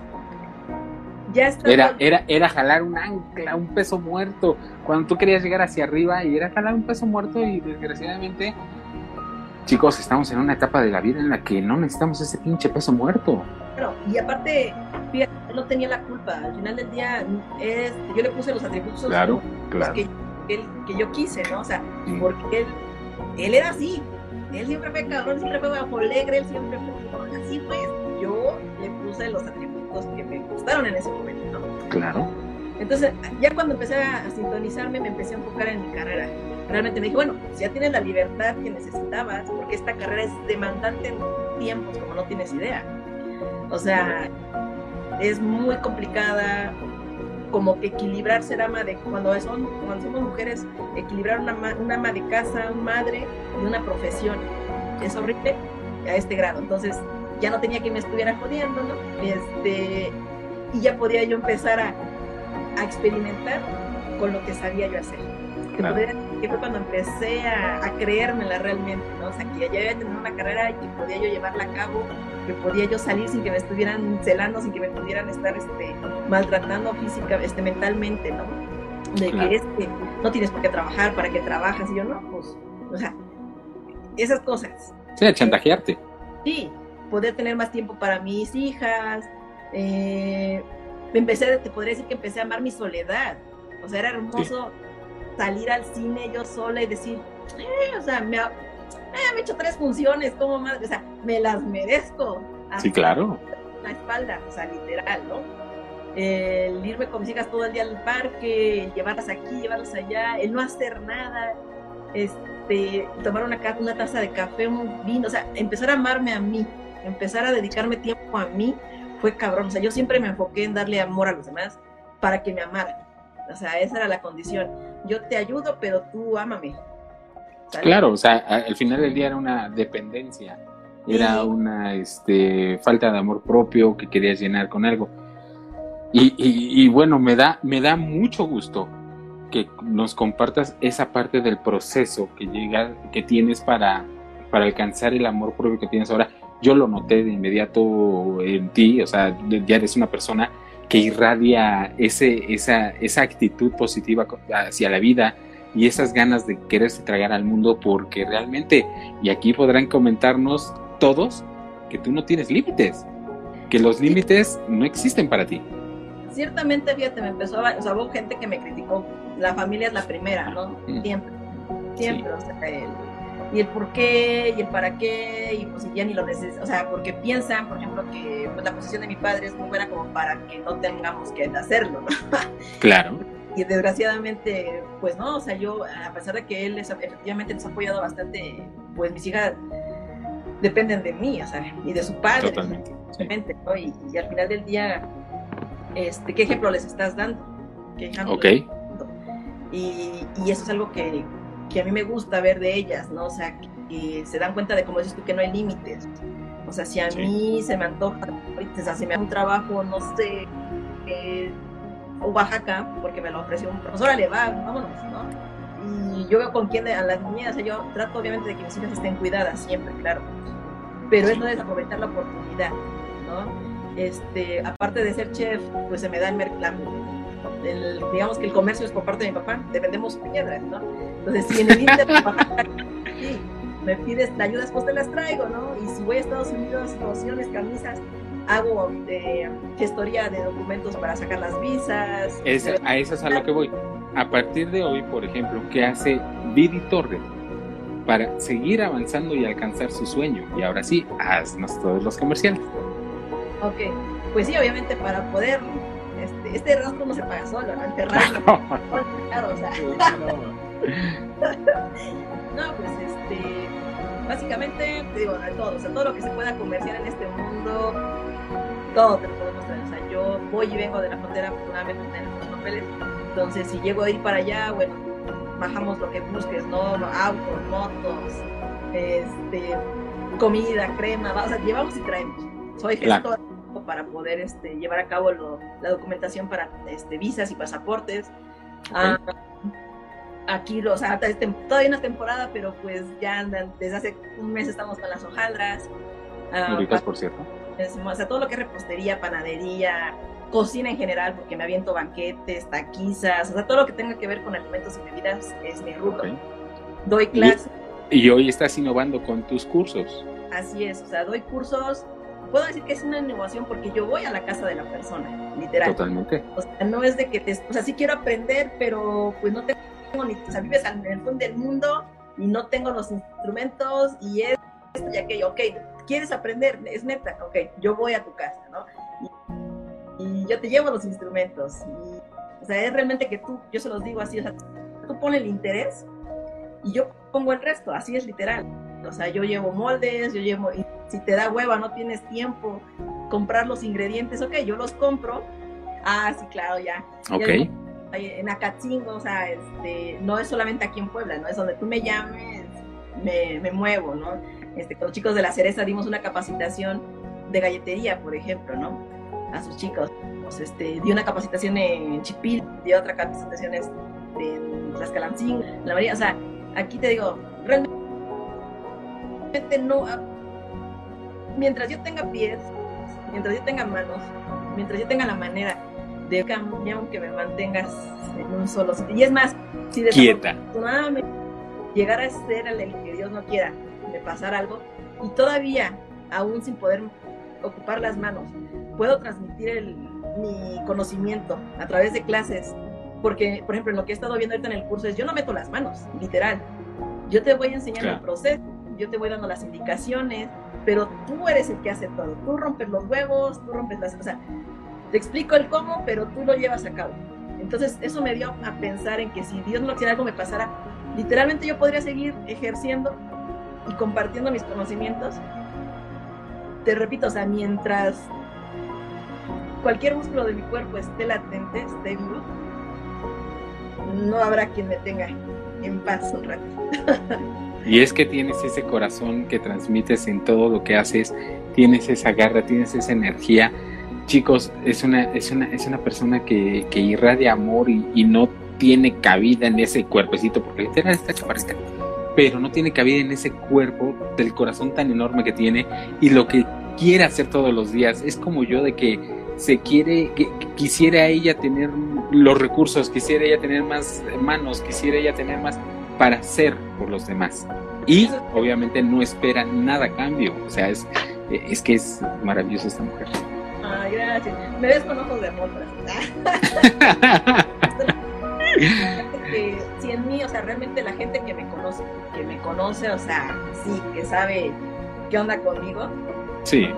era, era, era jalar un ancla, un peso muerto. Cuando tú querías llegar hacia arriba y era jalar un peso muerto y desgraciadamente, chicos, estamos en una etapa de la vida en la que no necesitamos ese pinche peso muerto. Claro, y aparte, fíjate, él no tenía la culpa. Al final del día, es, yo le puse los atributos claro, claro. Que, que, yo quise, ¿no? O sea, porque él, él era así. Él siempre fue cabrón, siempre fue bajo alegre, él siempre fue así, pues. Yo le puse los atributos que me gustaron en ese momento, Claro. Entonces, ya cuando empecé a sintonizarme, me empecé a enfocar en mi carrera. Realmente me dije, bueno, si ya tienes la libertad que necesitabas, porque esta carrera es demandante en tiempos, como no tienes idea. O sea, es muy complicada, como que equilibrar ser ama de cuando son cuando somos mujeres equilibrar una, una ama de casa una madre y una profesión es horrible a este grado entonces ya no tenía que me estuviera jodiendo no este y ya podía yo empezar a, a experimentar con lo que sabía yo hacer. Que, fue cuando empecé a, a, creérmela realmente no o sea que ya había tenido una carrera y que podía yo llevarla a cabo que podía yo salir sin que me estuvieran celando, sin que me pudieran estar este, maltratando física, este, mentalmente, ¿no? De que es que no tienes por qué trabajar, para qué trabajas, y yo no, pues, o sea, esas cosas. Sí, chantajearte. Sí, poder tener más tiempo para mis hijas, eh, empecé, te podría decir que empecé a amar mi soledad, o sea, era hermoso salir al cine yo sola y decir, eh, o sea, me, eh, me he hecho tres funciones, como madre, o sea, me las merezco. Sí, claro. La espalda, o sea, literal, ¿no? El irme con mis hijas todo el día al parque, llevarlas aquí, llevarlas allá, el no hacer nada, este, tomar una, una taza de café, un vino, o sea, empezar a amarme a mí, empezar a dedicarme tiempo a mí, fue cabrón. O sea, yo siempre me enfoqué en darle amor a los demás para que me amaran. O sea, esa era la condición. Yo te ayudo, pero tú ámame. Claro, o sea, al final del día era una dependencia, era una este, falta de amor propio que querías llenar con algo. Y, y, bueno, me da, me da mucho gusto que nos compartas esa parte del proceso que llega, que tienes para, para alcanzar el amor propio que tienes ahora. Yo lo noté de inmediato en ti, o sea, ya eres una persona que irradia ese, esa, esa actitud positiva hacia la vida, y esas ganas de quererse tragar al mundo porque realmente, y aquí podrán comentarnos todos, que tú no tienes límites, que los límites no existen para ti. Ciertamente, fíjate, me empezó a, o sea, hubo gente que me criticó, la familia es la primera, ¿no? Siempre, siempre, o sea, el, y el por qué, y el para qué, y pues ya ni lo necesitan, o sea, porque piensan, por ejemplo, que pues, la posición de mi padre es muy buena como para que no tengamos que hacerlo, ¿no? Claro y desgraciadamente, pues no, o sea, yo, a pesar de que él les, efectivamente les ha apoyado bastante, pues mis hijas dependen de mí, o sea, y de su padre. Totalmente. ¿no? y, al final del día, este, ¿qué ejemplo les estás dando? ¿Qué ejemplo ok. Y, y, eso es algo que, que, a mí me gusta ver de ellas, ¿no? O sea, que, se dan cuenta de, como dices tú, que no hay límites. O sea, si a mí se me antoja, o sea, si me da un trabajo, no sé, eh, Oaxaca, porque me lo ofreció un profesor, le va, vámonos, ¿no? Y yo veo con quién, a las niñas, yo trato obviamente de que mis hijas estén cuidadas siempre, claro, pero es no desaprovechar la oportunidad, ¿no? Este, aparte de ser chef, pues se me da el, el, digamos que el comercio es por parte de mi papá, dependemos piedras, ¿no? Entonces, si en el Inter sí, me pides la ayudas, pues te las traigo, ¿no? Y si voy a Estados Unidos, lociones, camisas, hago eh, gestoría de documentos para sacar las visas. a eso es a lo que voy. A partir de hoy, por ejemplo, ¿qué hace Vidi Torre para seguir avanzando y alcanzar su sueño? Y ahora sí, haznos todos los comerciales. Ok, pues sí, obviamente para poder, este, este rostro no se paga solo, ¿no? Enterrarlo. claro, o sea. no, pues este, básicamente, digo, de todo, o sea, todo lo que se pueda comerciar en este mundo, todo te lo podemos traer. O sea, yo voy y vengo de la frontera, afortunadamente tenemos los papeles. Entonces, si llego a ir para allá, bueno, bajamos lo que busques, ¿no? Autos, motos, este, comida, crema, o sea, llevamos y traemos. Soy gestor para poder este, llevar a cabo la documentación para este, visas y pasaportes. Ah, aquí, o sea, todavía no es temporada, pero pues ya andan, desde hace un mes estamos con las hojaldras. Ah, por cierto o sea, todo lo que es repostería, panadería, cocina en general, porque me aviento banquetes, taquizas, o sea, todo lo que tenga que ver con alimentos y bebidas es mi rubro. Doy clases. Y, hoy estás innovando con tus cursos. Así es, o sea, doy cursos. Puedo decir que es una innovación porque yo voy a la casa de la persona, literal. Totalmente. O sea, no es de que te. O sea, sí quiero aprender, pero pues no tengo ni. O sea, vives en el fondo del mundo y no tengo los instrumentos y esto y aquello. Ok, ¿quieres aprender? Es neta, ok, yo voy a tu casa, ¿no? Y, yo te llevo los instrumentos. Y, o sea, es realmente que tú, yo se los digo así, o sea, tú pones el interés y yo pongo el resto, así es literal. O sea, yo llevo moldes, yo llevo, y si te da hueva, no tienes tiempo, comprar los ingredientes, ok, yo los compro. Ah, sí, claro, ya. Ok. En Acatzingo, o sea, este, no es solamente aquí en Puebla, ¿no? Es donde tú me llames, me, me muevo, ¿no? Este, con los chicos de la cereza dimos una capacitación de galletería, por ejemplo, ¿no? A sus chicos. Pues, este, di una capacitación en Chipil, di otra capacitación este, en Tlaxcalancingo, en la María, o sea, aquí te digo, realmente no, mientras yo tenga pies, mientras yo tenga manos, mientras yo tenga la manera de cambiar, aunque me mantengas en un solo sitio. Y es más, si desafortunadamente llegar a ser el que Dios no quiera, me pasar algo, y todavía, aún sin poder ocupar las manos, puedo transmitir mi conocimiento a través de clases, porque, por ejemplo, lo que he estado viendo ahorita en el curso es, yo no meto las manos, literal. Yo te voy a enseñar el proceso, yo te voy dando las indicaciones, pero tú eres el que hace todo. Tú rompes los huevos, tú rompes las... O sea, te explico el cómo, pero tú lo llevas a cabo. Entonces, eso me dio a pensar en que si Dios no quiere algo me pasara, literalmente yo podría seguir ejerciendo y compartiendo mis conocimientos. Te repito, o sea, mientras cualquier músculo de mi cuerpo esté latente, esté vivo, no habrá quien me tenga en paz un rato. Y es que tienes ese corazón que transmites en todo lo que haces, tienes esa garra, tienes esa energía. Chicos, es una, es una, es una persona que, que irradia amor y, no tiene cabida en ese cuerpecito, porque literal está chaparrita, pero no tiene cabida en ese cuerpo del corazón tan enorme que tiene y lo que quiere hacer todos los días. Es como yo de que se quiere, que, quisiera ella tener los recursos, quisiera ella tener más manos, quisiera ella tener más para hacer por los demás. Y obviamente no espera nada cambio. O sea, es, es que es maravillosa esta mujer. Ay, gracias. Me ves con ojos de amor. que si en mí, o sea, realmente la gente que me conoce, que me conoce, o sea, sí, que sabe qué onda conmigo. Sí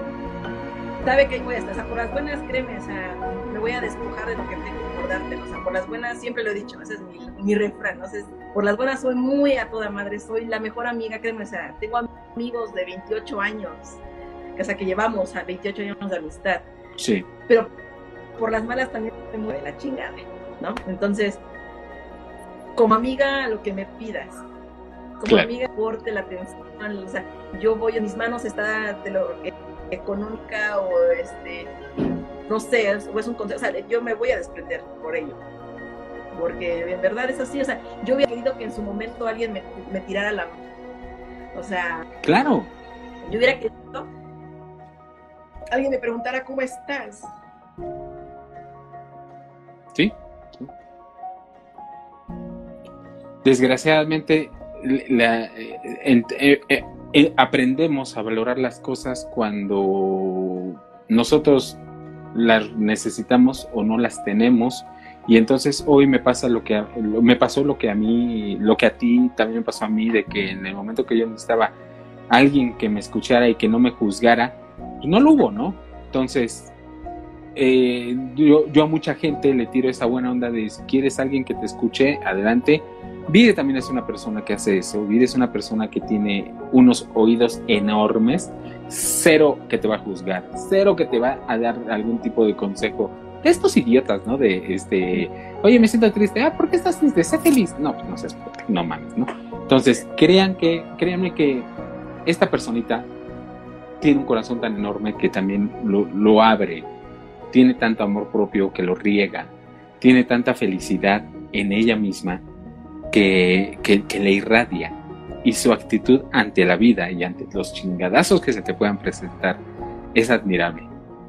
sabe que voy a estar. O sea, por las buenas, créeme, o sea, me voy a despojar de lo que tengo por darte. O sea, por las buenas, siempre lo he dicho, ese es mi, mi refrán. ¿no? Entonces, por las buenas soy muy a toda madre, soy la mejor amiga, créeme, o sea, tengo amigos de 28 años, o sea, que llevamos a 28 años de amistad. Sí. Pero por las malas también me mueve la chingada, ¿no? Entonces, como amiga, lo que me pidas. Como amiga, porte la atención, o sea, yo voy en mis manos, está, te lo económica o este, no sé, o es un consejo, o sea, yo me voy a desprender por ello. Porque en verdad es así, o sea, yo hubiera querido que en su momento alguien me, me tirara la mano. O sea, claro. Yo hubiera querido alguien me preguntara cómo estás. Sí. Desgraciadamente, eh, eh, eh, aprendemos a valorar las cosas cuando nosotros las necesitamos o no las tenemos y entonces hoy me pasa lo que me pasó lo que a mí lo que a ti también me pasó a mí de que en el momento que yo necesitaba alguien que me escuchara y que no me juzgara no lo hubo no entonces eh, yo, a mucha gente le tiro esa buena onda de si quieres alguien que te escuche adelante Vide también es una persona que hace eso. Vide es una persona que tiene unos oídos enormes. Cero que te va a juzgar. Cero que te va a dar algún tipo de consejo. Estos idiotas, ¿no? De este. Oye, me siento triste. Ah, ¿por qué estás triste? Sé feliz. No, pues no seas. No mames, ¿no? Entonces, crean que, créanme que esta personita tiene un corazón tan enorme que también lo, lo abre. Tiene tanto amor propio que lo riega. Tiene tanta felicidad en ella misma que, que, le irradia y su actitud ante la vida y ante los chingadazos que se te puedan presentar es admirable.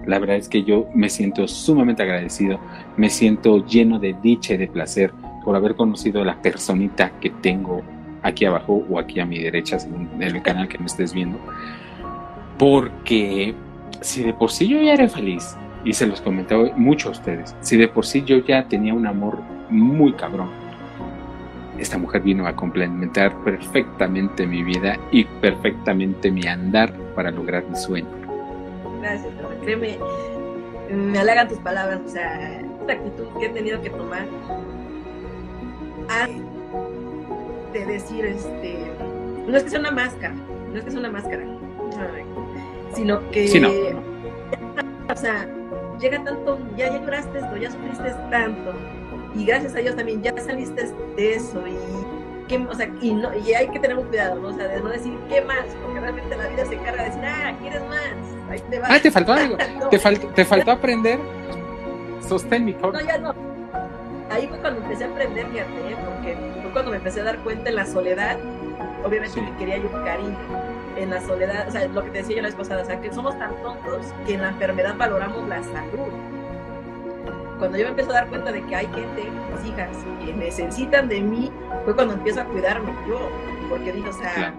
La verdad es que yo me siento sumamente agradecido, me siento lleno de dicha y de placer por haber conocido a la personita que tengo aquí abajo o aquí a mi derecha en el canal que me estés viendo. Porque si de por sí yo ya era feliz, y se los comenté mucho a ustedes, si de por sí yo ya tenía un amor muy cabrón, esta mujer vino a complementar perfectamente mi vida y perfectamente mi andar para lograr mi sueño. Gracias, créeme, me halagan tus palabras, o sea, esta actitud que he tenido que tomar de decir, este, no es que sea una máscara, no es que sea una máscara, sino que, o sea, llega tanto, ya, ya lloraste esto, ya sufriste tanto, y gracias a Dios también ya saliste de eso, y, que, o sea, y, no, y hay que tener un cuidado, ¿no? O sea, de no decir, ¿qué más? Porque realmente la vida se encarga de decir, ah, ¿quieres más? Ahí te vas. Ah, te faltó algo, te, faltó, te faltó aprender, sostén mi No, ya no. Ahí fue cuando empecé a aprender, fíjate, ¿eh? porque fue cuando me empecé a dar cuenta en la soledad, obviamente que quería yo cariño en la soledad, o sea, lo que te decía yo la vez pasada, o sea, que somos tan tontos que en la enfermedad valoramos la salud. Cuando yo me empiezo a dar cuenta de que hay gente, mis hijas, que necesitan de mí, fue cuando empiezo a cuidarme yo, porque digo, o sea,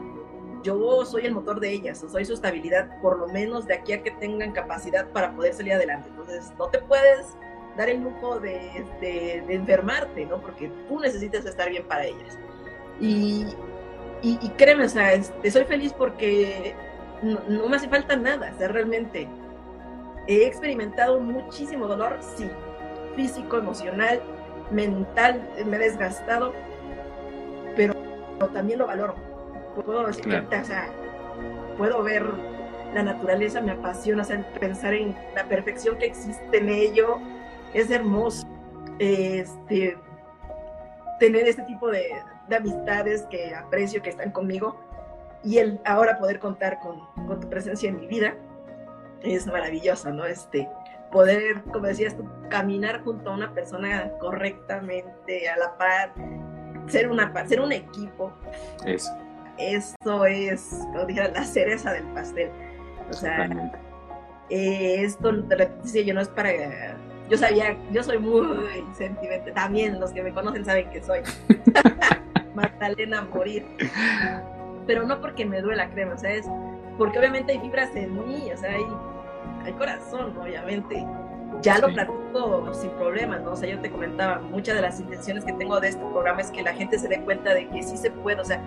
yo soy el motor de ellas, soy su estabilidad, por lo menos de aquí a que tengan capacidad para poder salir adelante. Entonces, no te puedes dar el lujo de, de, de enfermarte, ¿no? Porque tú necesitas estar bien para ellas. Y, y, créeme, o sea, este, soy feliz porque no, me hace falta nada, o sea, realmente he experimentado muchísimo dolor, sí, físico, emocional, mental, me he desgastado, pero, también lo valoro. Puedo, o sea, puedo ver la naturaleza, me apasiona, o sea, pensar en la perfección que existe en ello, es hermoso. Este, tener este tipo de, de amistades que aprecio, que están conmigo, y el ahora poder contar con, con, tu presencia en mi vida es maravilloso, ¿no? Este, poder, como decías tú, caminar junto a una persona correctamente, a la par, ser, una, ser un equipo. Eso. Eso es, como dijera, la cereza del pastel. O sea, eh, esto, de yo no es para yo sabía, yo soy muy sentimental, también los que me conocen saben que soy. Magdalena a morir. Pero no porque me duela, crema, o sea, es porque obviamente hay fibras en mí, o sea, hay, hay corazón, obviamente. Ya lo platico sin problemas, ¿no? O sea, yo te comentaba, muchas de las intenciones que tengo de este programa es que la gente se dé cuenta de que sí se puede, o sea,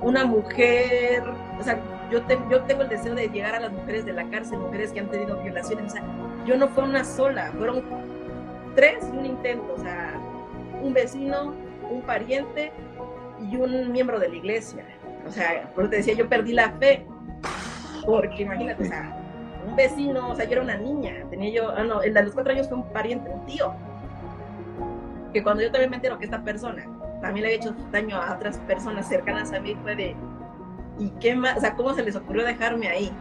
una mujer, o sea, yo, yo tengo el deseo de llegar a las mujeres de la cárcel, mujeres que han tenido violaciones, o sea, yo no fue una sola, fueron tres y un intento, o sea, un vecino, un pariente y un miembro de la iglesia. O sea, por te decía, yo perdí la fe, porque imagínate, o sea, un vecino, o sea, yo era una niña, tenía yo, ah, no, el de los cuatro años fue un pariente, un tío, que cuando yo también me entero que esta persona también le había hecho daño a otras personas cercanas a mí, fue de, ¿y qué más? O sea, ¿cómo se les ocurrió dejarme ahí?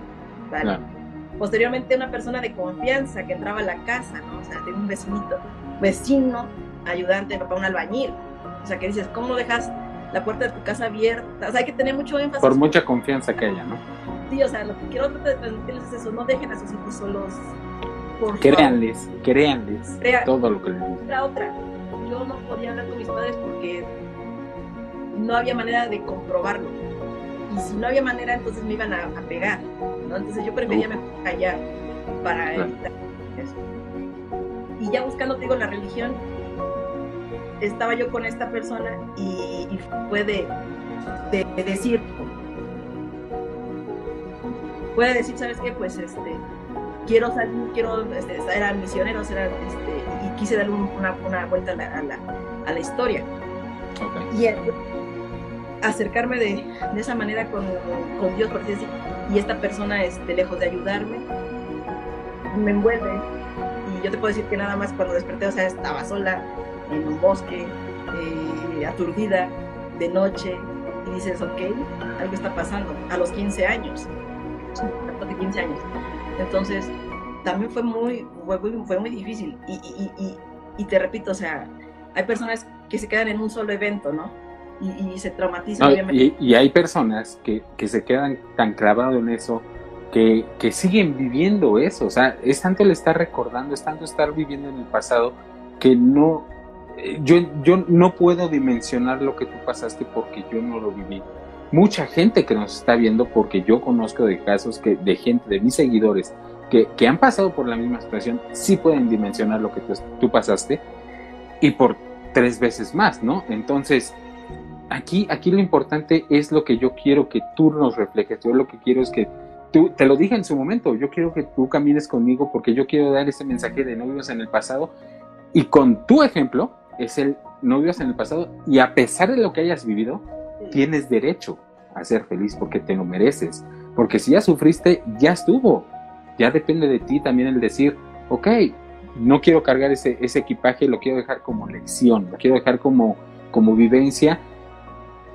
Posteriormente, una persona de confianza que entraba a la casa, ¿no? O sea, tenía un vecinito, vecino, ayudante, papá, un albañil, o sea, que dices, ¿cómo dejas la puerta de tu casa abierta? O sea, hay que tener mucho énfasis. Por mucha confianza que haya, ¿no? Sí, o sea, lo que quiero tratar de transmitirles es eso, no dejen a sus hijos solos. Por créanles, créanles todo lo que les dicen. La otra, yo no podía hablar con mis padres porque no había manera de comprobarlo. Y si no había manera, entonces me iban a, pegar, ¿no? Entonces yo prefería mejor callar para evitar eso. Y ya buscando, te digo, la religión, estaba yo con esta persona y, fue de, decir, puede decir, ¿sabes qué? Pues este, quiero salir, quiero, este, eran misioneros, era, este, y quise darle una, una vuelta a la, a la, a la historia. Y acercarme de, de, esa manera con, con Dios, por decir, y esta persona, este, lejos de ayudarme, me envuelve. Y yo te puedo decir que nada más cuando desperté, o sea, estaba sola, en un bosque, eh, aturdida, de noche, y dices, ok, algo está pasando, a los 15 años, de 15 años. Entonces, también fue muy, fue, muy difícil. Y, y, y, y, te repito, o sea, hay personas que se quedan en un solo evento, ¿no? Y, se traumatizan, obviamente. Y, hay personas que, que se quedan tan clavados en eso que, que, siguen viviendo eso. O sea, es tanto el estar recordando, es tanto estar viviendo en el pasado que no, yo, yo no puedo dimensionar lo que tú pasaste porque yo no lo viví. Mucha gente que nos está viendo, porque yo conozco de casos que, de gente, de mis seguidores, que, que han pasado por la misma situación, sí pueden dimensionar lo que tú, pasaste y por tres veces más, ¿no? Entonces, aquí, aquí lo importante es lo que yo quiero que tú nos reflejes. Yo lo que quiero es que tú, te lo dije en su momento, yo quiero que tú camines conmigo porque yo quiero dar ese mensaje de novios en el pasado y con tu ejemplo es el novios en el pasado y a pesar de lo que hayas vivido, tienes derecho a ser feliz porque te lo mereces. Porque si ya sufriste, ya estuvo. Ya depende de ti también el decir, ok, no quiero cargar ese, ese equipaje, lo quiero dejar como lección, lo quiero dejar como, como vivencia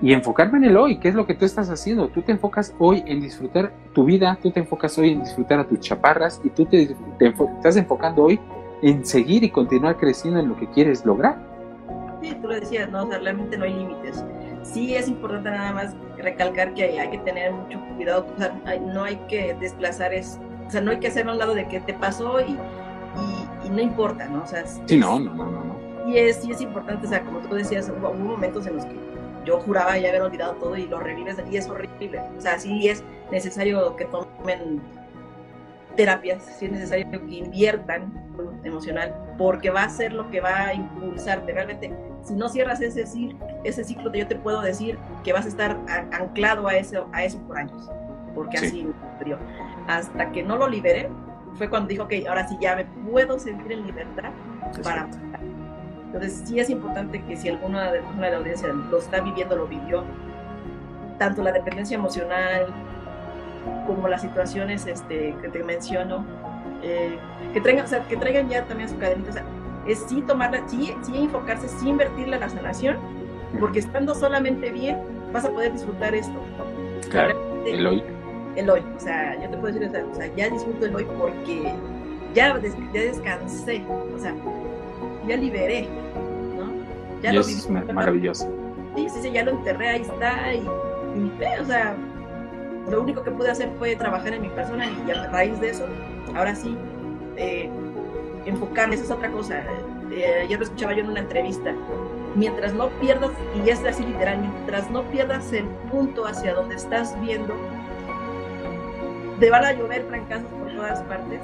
y enfocarme en el hoy, ¿qué es lo que tú estás haciendo? Tú te enfocas hoy en disfrutar tu vida, tú te enfocas hoy en disfrutar a tus chaparras y tú te, estás enfocando hoy en seguir y continuar creciendo en lo que quieres lograr. Sí, tú lo decías, ¿no? O sea, realmente no hay límites. Sí es importante nada más recalcar que hay, que tener mucho cuidado, o sea, no hay que desplazar, es, o sea, no hay que hacer a un lado de qué te pasó y, y, no importa, ¿no? O sea, sí, no, no, no, no. Y es, sí es importante, o sea, como tú decías, hubo momentos en los que yo juraba ya haber olvidado todo y lo revives y es horrible. O sea, sí es necesario que tomen terapias, sí es necesario que inviertan emocional, porque va a ser lo que va a impulsarte. Realmente, si no cierras ese ciclo, ese ciclo, yo te puedo decir que vas a estar anclado a eso, a eso por años, porque así me Hasta que no lo libere, fue cuando dijo, ok, ahora sí ya me puedo sentir en libertad para entonces sí es importante que si alguna de, de la audiencia lo está viviendo, lo vivió, tanto la dependencia emocional como las situaciones este, que te menciono, eh, que, traigan, o sea, que traigan ya también su cadenita, o sea, es sí tomarla, sí, sí enfocarse, sí invertirle a la sanación, porque estando solamente bien vas a poder disfrutar esto. Claro, el hoy. El hoy, o sea, yo te puedo decir, o sea, ya disfruto el hoy porque ya, ya descansé, o sea, ya liberé, ya y es maravilloso. Sí, sí, sí, ya lo enterré, ahí está, y, y o sea, lo único que pude hacer fue trabajar en mi persona y a raíz de eso, ahora sí, eh, enfocarme, esa es otra cosa. Eh, ayer lo escuchaba yo en una entrevista. Mientras no pierdas, y es así literal, mientras no pierdas el punto hacia donde estás viendo, te van a llover fracasos por todas partes.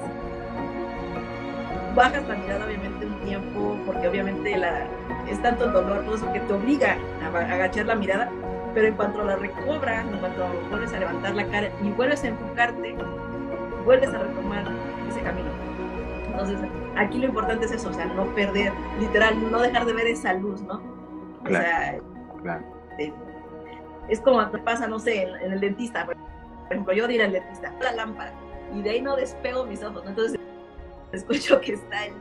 Bajas la mirada, obviamente, un tiempo, porque obviamente la, es tanto el dolor, todo eso que te obliga a, agachar la mirada, pero en cuanto la recobras, en cuanto vuelves a levantar la cara y vuelves a enfocarte, vuelves a retomar ese camino. Entonces, aquí lo importante es eso, o sea, no perder, literal, no dejar de ver esa luz, ¿no? o sea, claro. es como te pasa, no sé, en, el dentista, por ejemplo, yo diré al dentista, la lámpara, y de ahí no despego mis ojos, entonces escucho que está el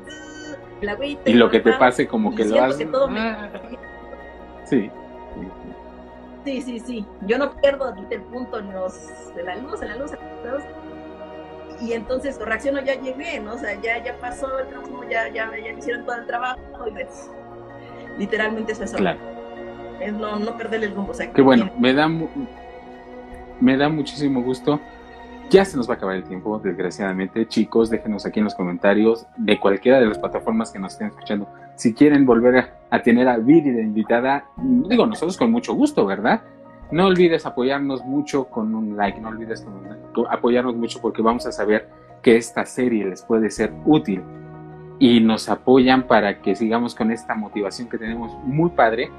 y lo que te pase como que lo haces. Ah. Sí. Sí, sí, sí. Yo no pierdo el punto en los, de la luz, en la luz, y entonces reacciono, ya llegué, ¿no? O sea, ya, ya pasó el trabajo, ya, ya, ya hicieron todo el trabajo, y ves, literalmente es eso. Claro. Es no, no perder el rumbo. O sea, que bueno, me da, me da muchísimo gusto ya se nos va a acabar el tiempo, desgraciadamente. Chicos, déjenos aquí en los comentarios de cualquiera de las plataformas que nos estén escuchando. Si quieren volver a, tener a Viri de invitada, digo, nosotros con mucho gusto, ¿verdad? No olvides apoyarnos mucho con un like, no olvides apoyarnos mucho porque vamos a saber que esta serie les puede ser útil y nos apoyan para que sigamos con esta motivación que tenemos muy padre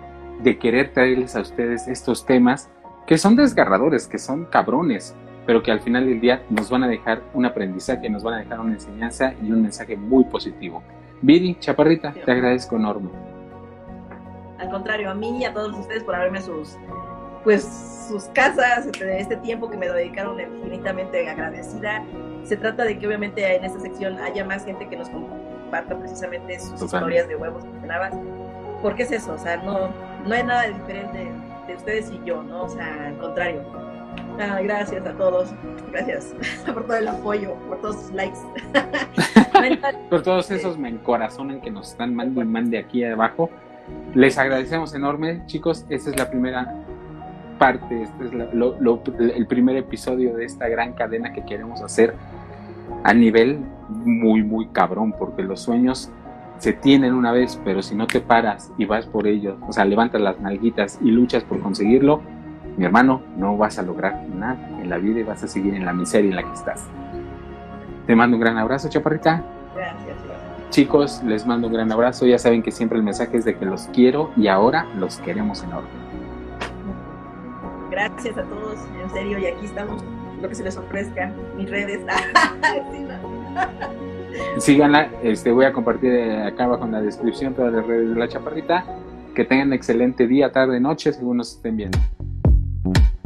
de querer traerles a ustedes estos temas que son desgarradores, que son cabrones, pero que al final del día nos van a dejar un aprendizaje, nos van a dejar una enseñanza y un mensaje muy positivo. Viri, Chaparrita, te agradezco enorme. Al contrario, a mí y a todos ustedes por haberme sus, pues, sus casas, este, tiempo que me dedicaron infinitamente agradecida. Se trata de que obviamente en esta sección haya más gente que nos comparta precisamente sus historias de huevos que Porque es eso, o sea, no, no hay nada diferente de ustedes y yo, ¿no? O sea, al contrario gracias a todos. Gracias por todo el apoyo, por todos sus likes. por todos esos me encorazonen que nos están mandando y mande aquí abajo. Les agradecemos enorme, chicos. Esta es la primera parte, este es el primer episodio de esta gran cadena que queremos hacer a nivel muy, muy cabrón, porque los sueños se tienen una vez, pero si no te paras y vas por ellos, o sea, levantas las nalguitas y luchas por conseguirlo, mi hermano, no vas a lograr nada en la vida y vas a seguir en la miseria en la que estás. Te mando un gran abrazo, chaparrita. Gracias. Chicos, les mando un gran abrazo. Ya saben que siempre el mensaje es de que los quiero y ahora los queremos en orden. Gracias a todos, en serio, y aquí estamos lo que se les ofrezca, mis redes. Síganla, este, voy a compartir eh, acá abajo en la descripción todas las redes de la chaparrita. Que tengan excelente día, tarde, noche, según nos estén viendo. Mm-hmm.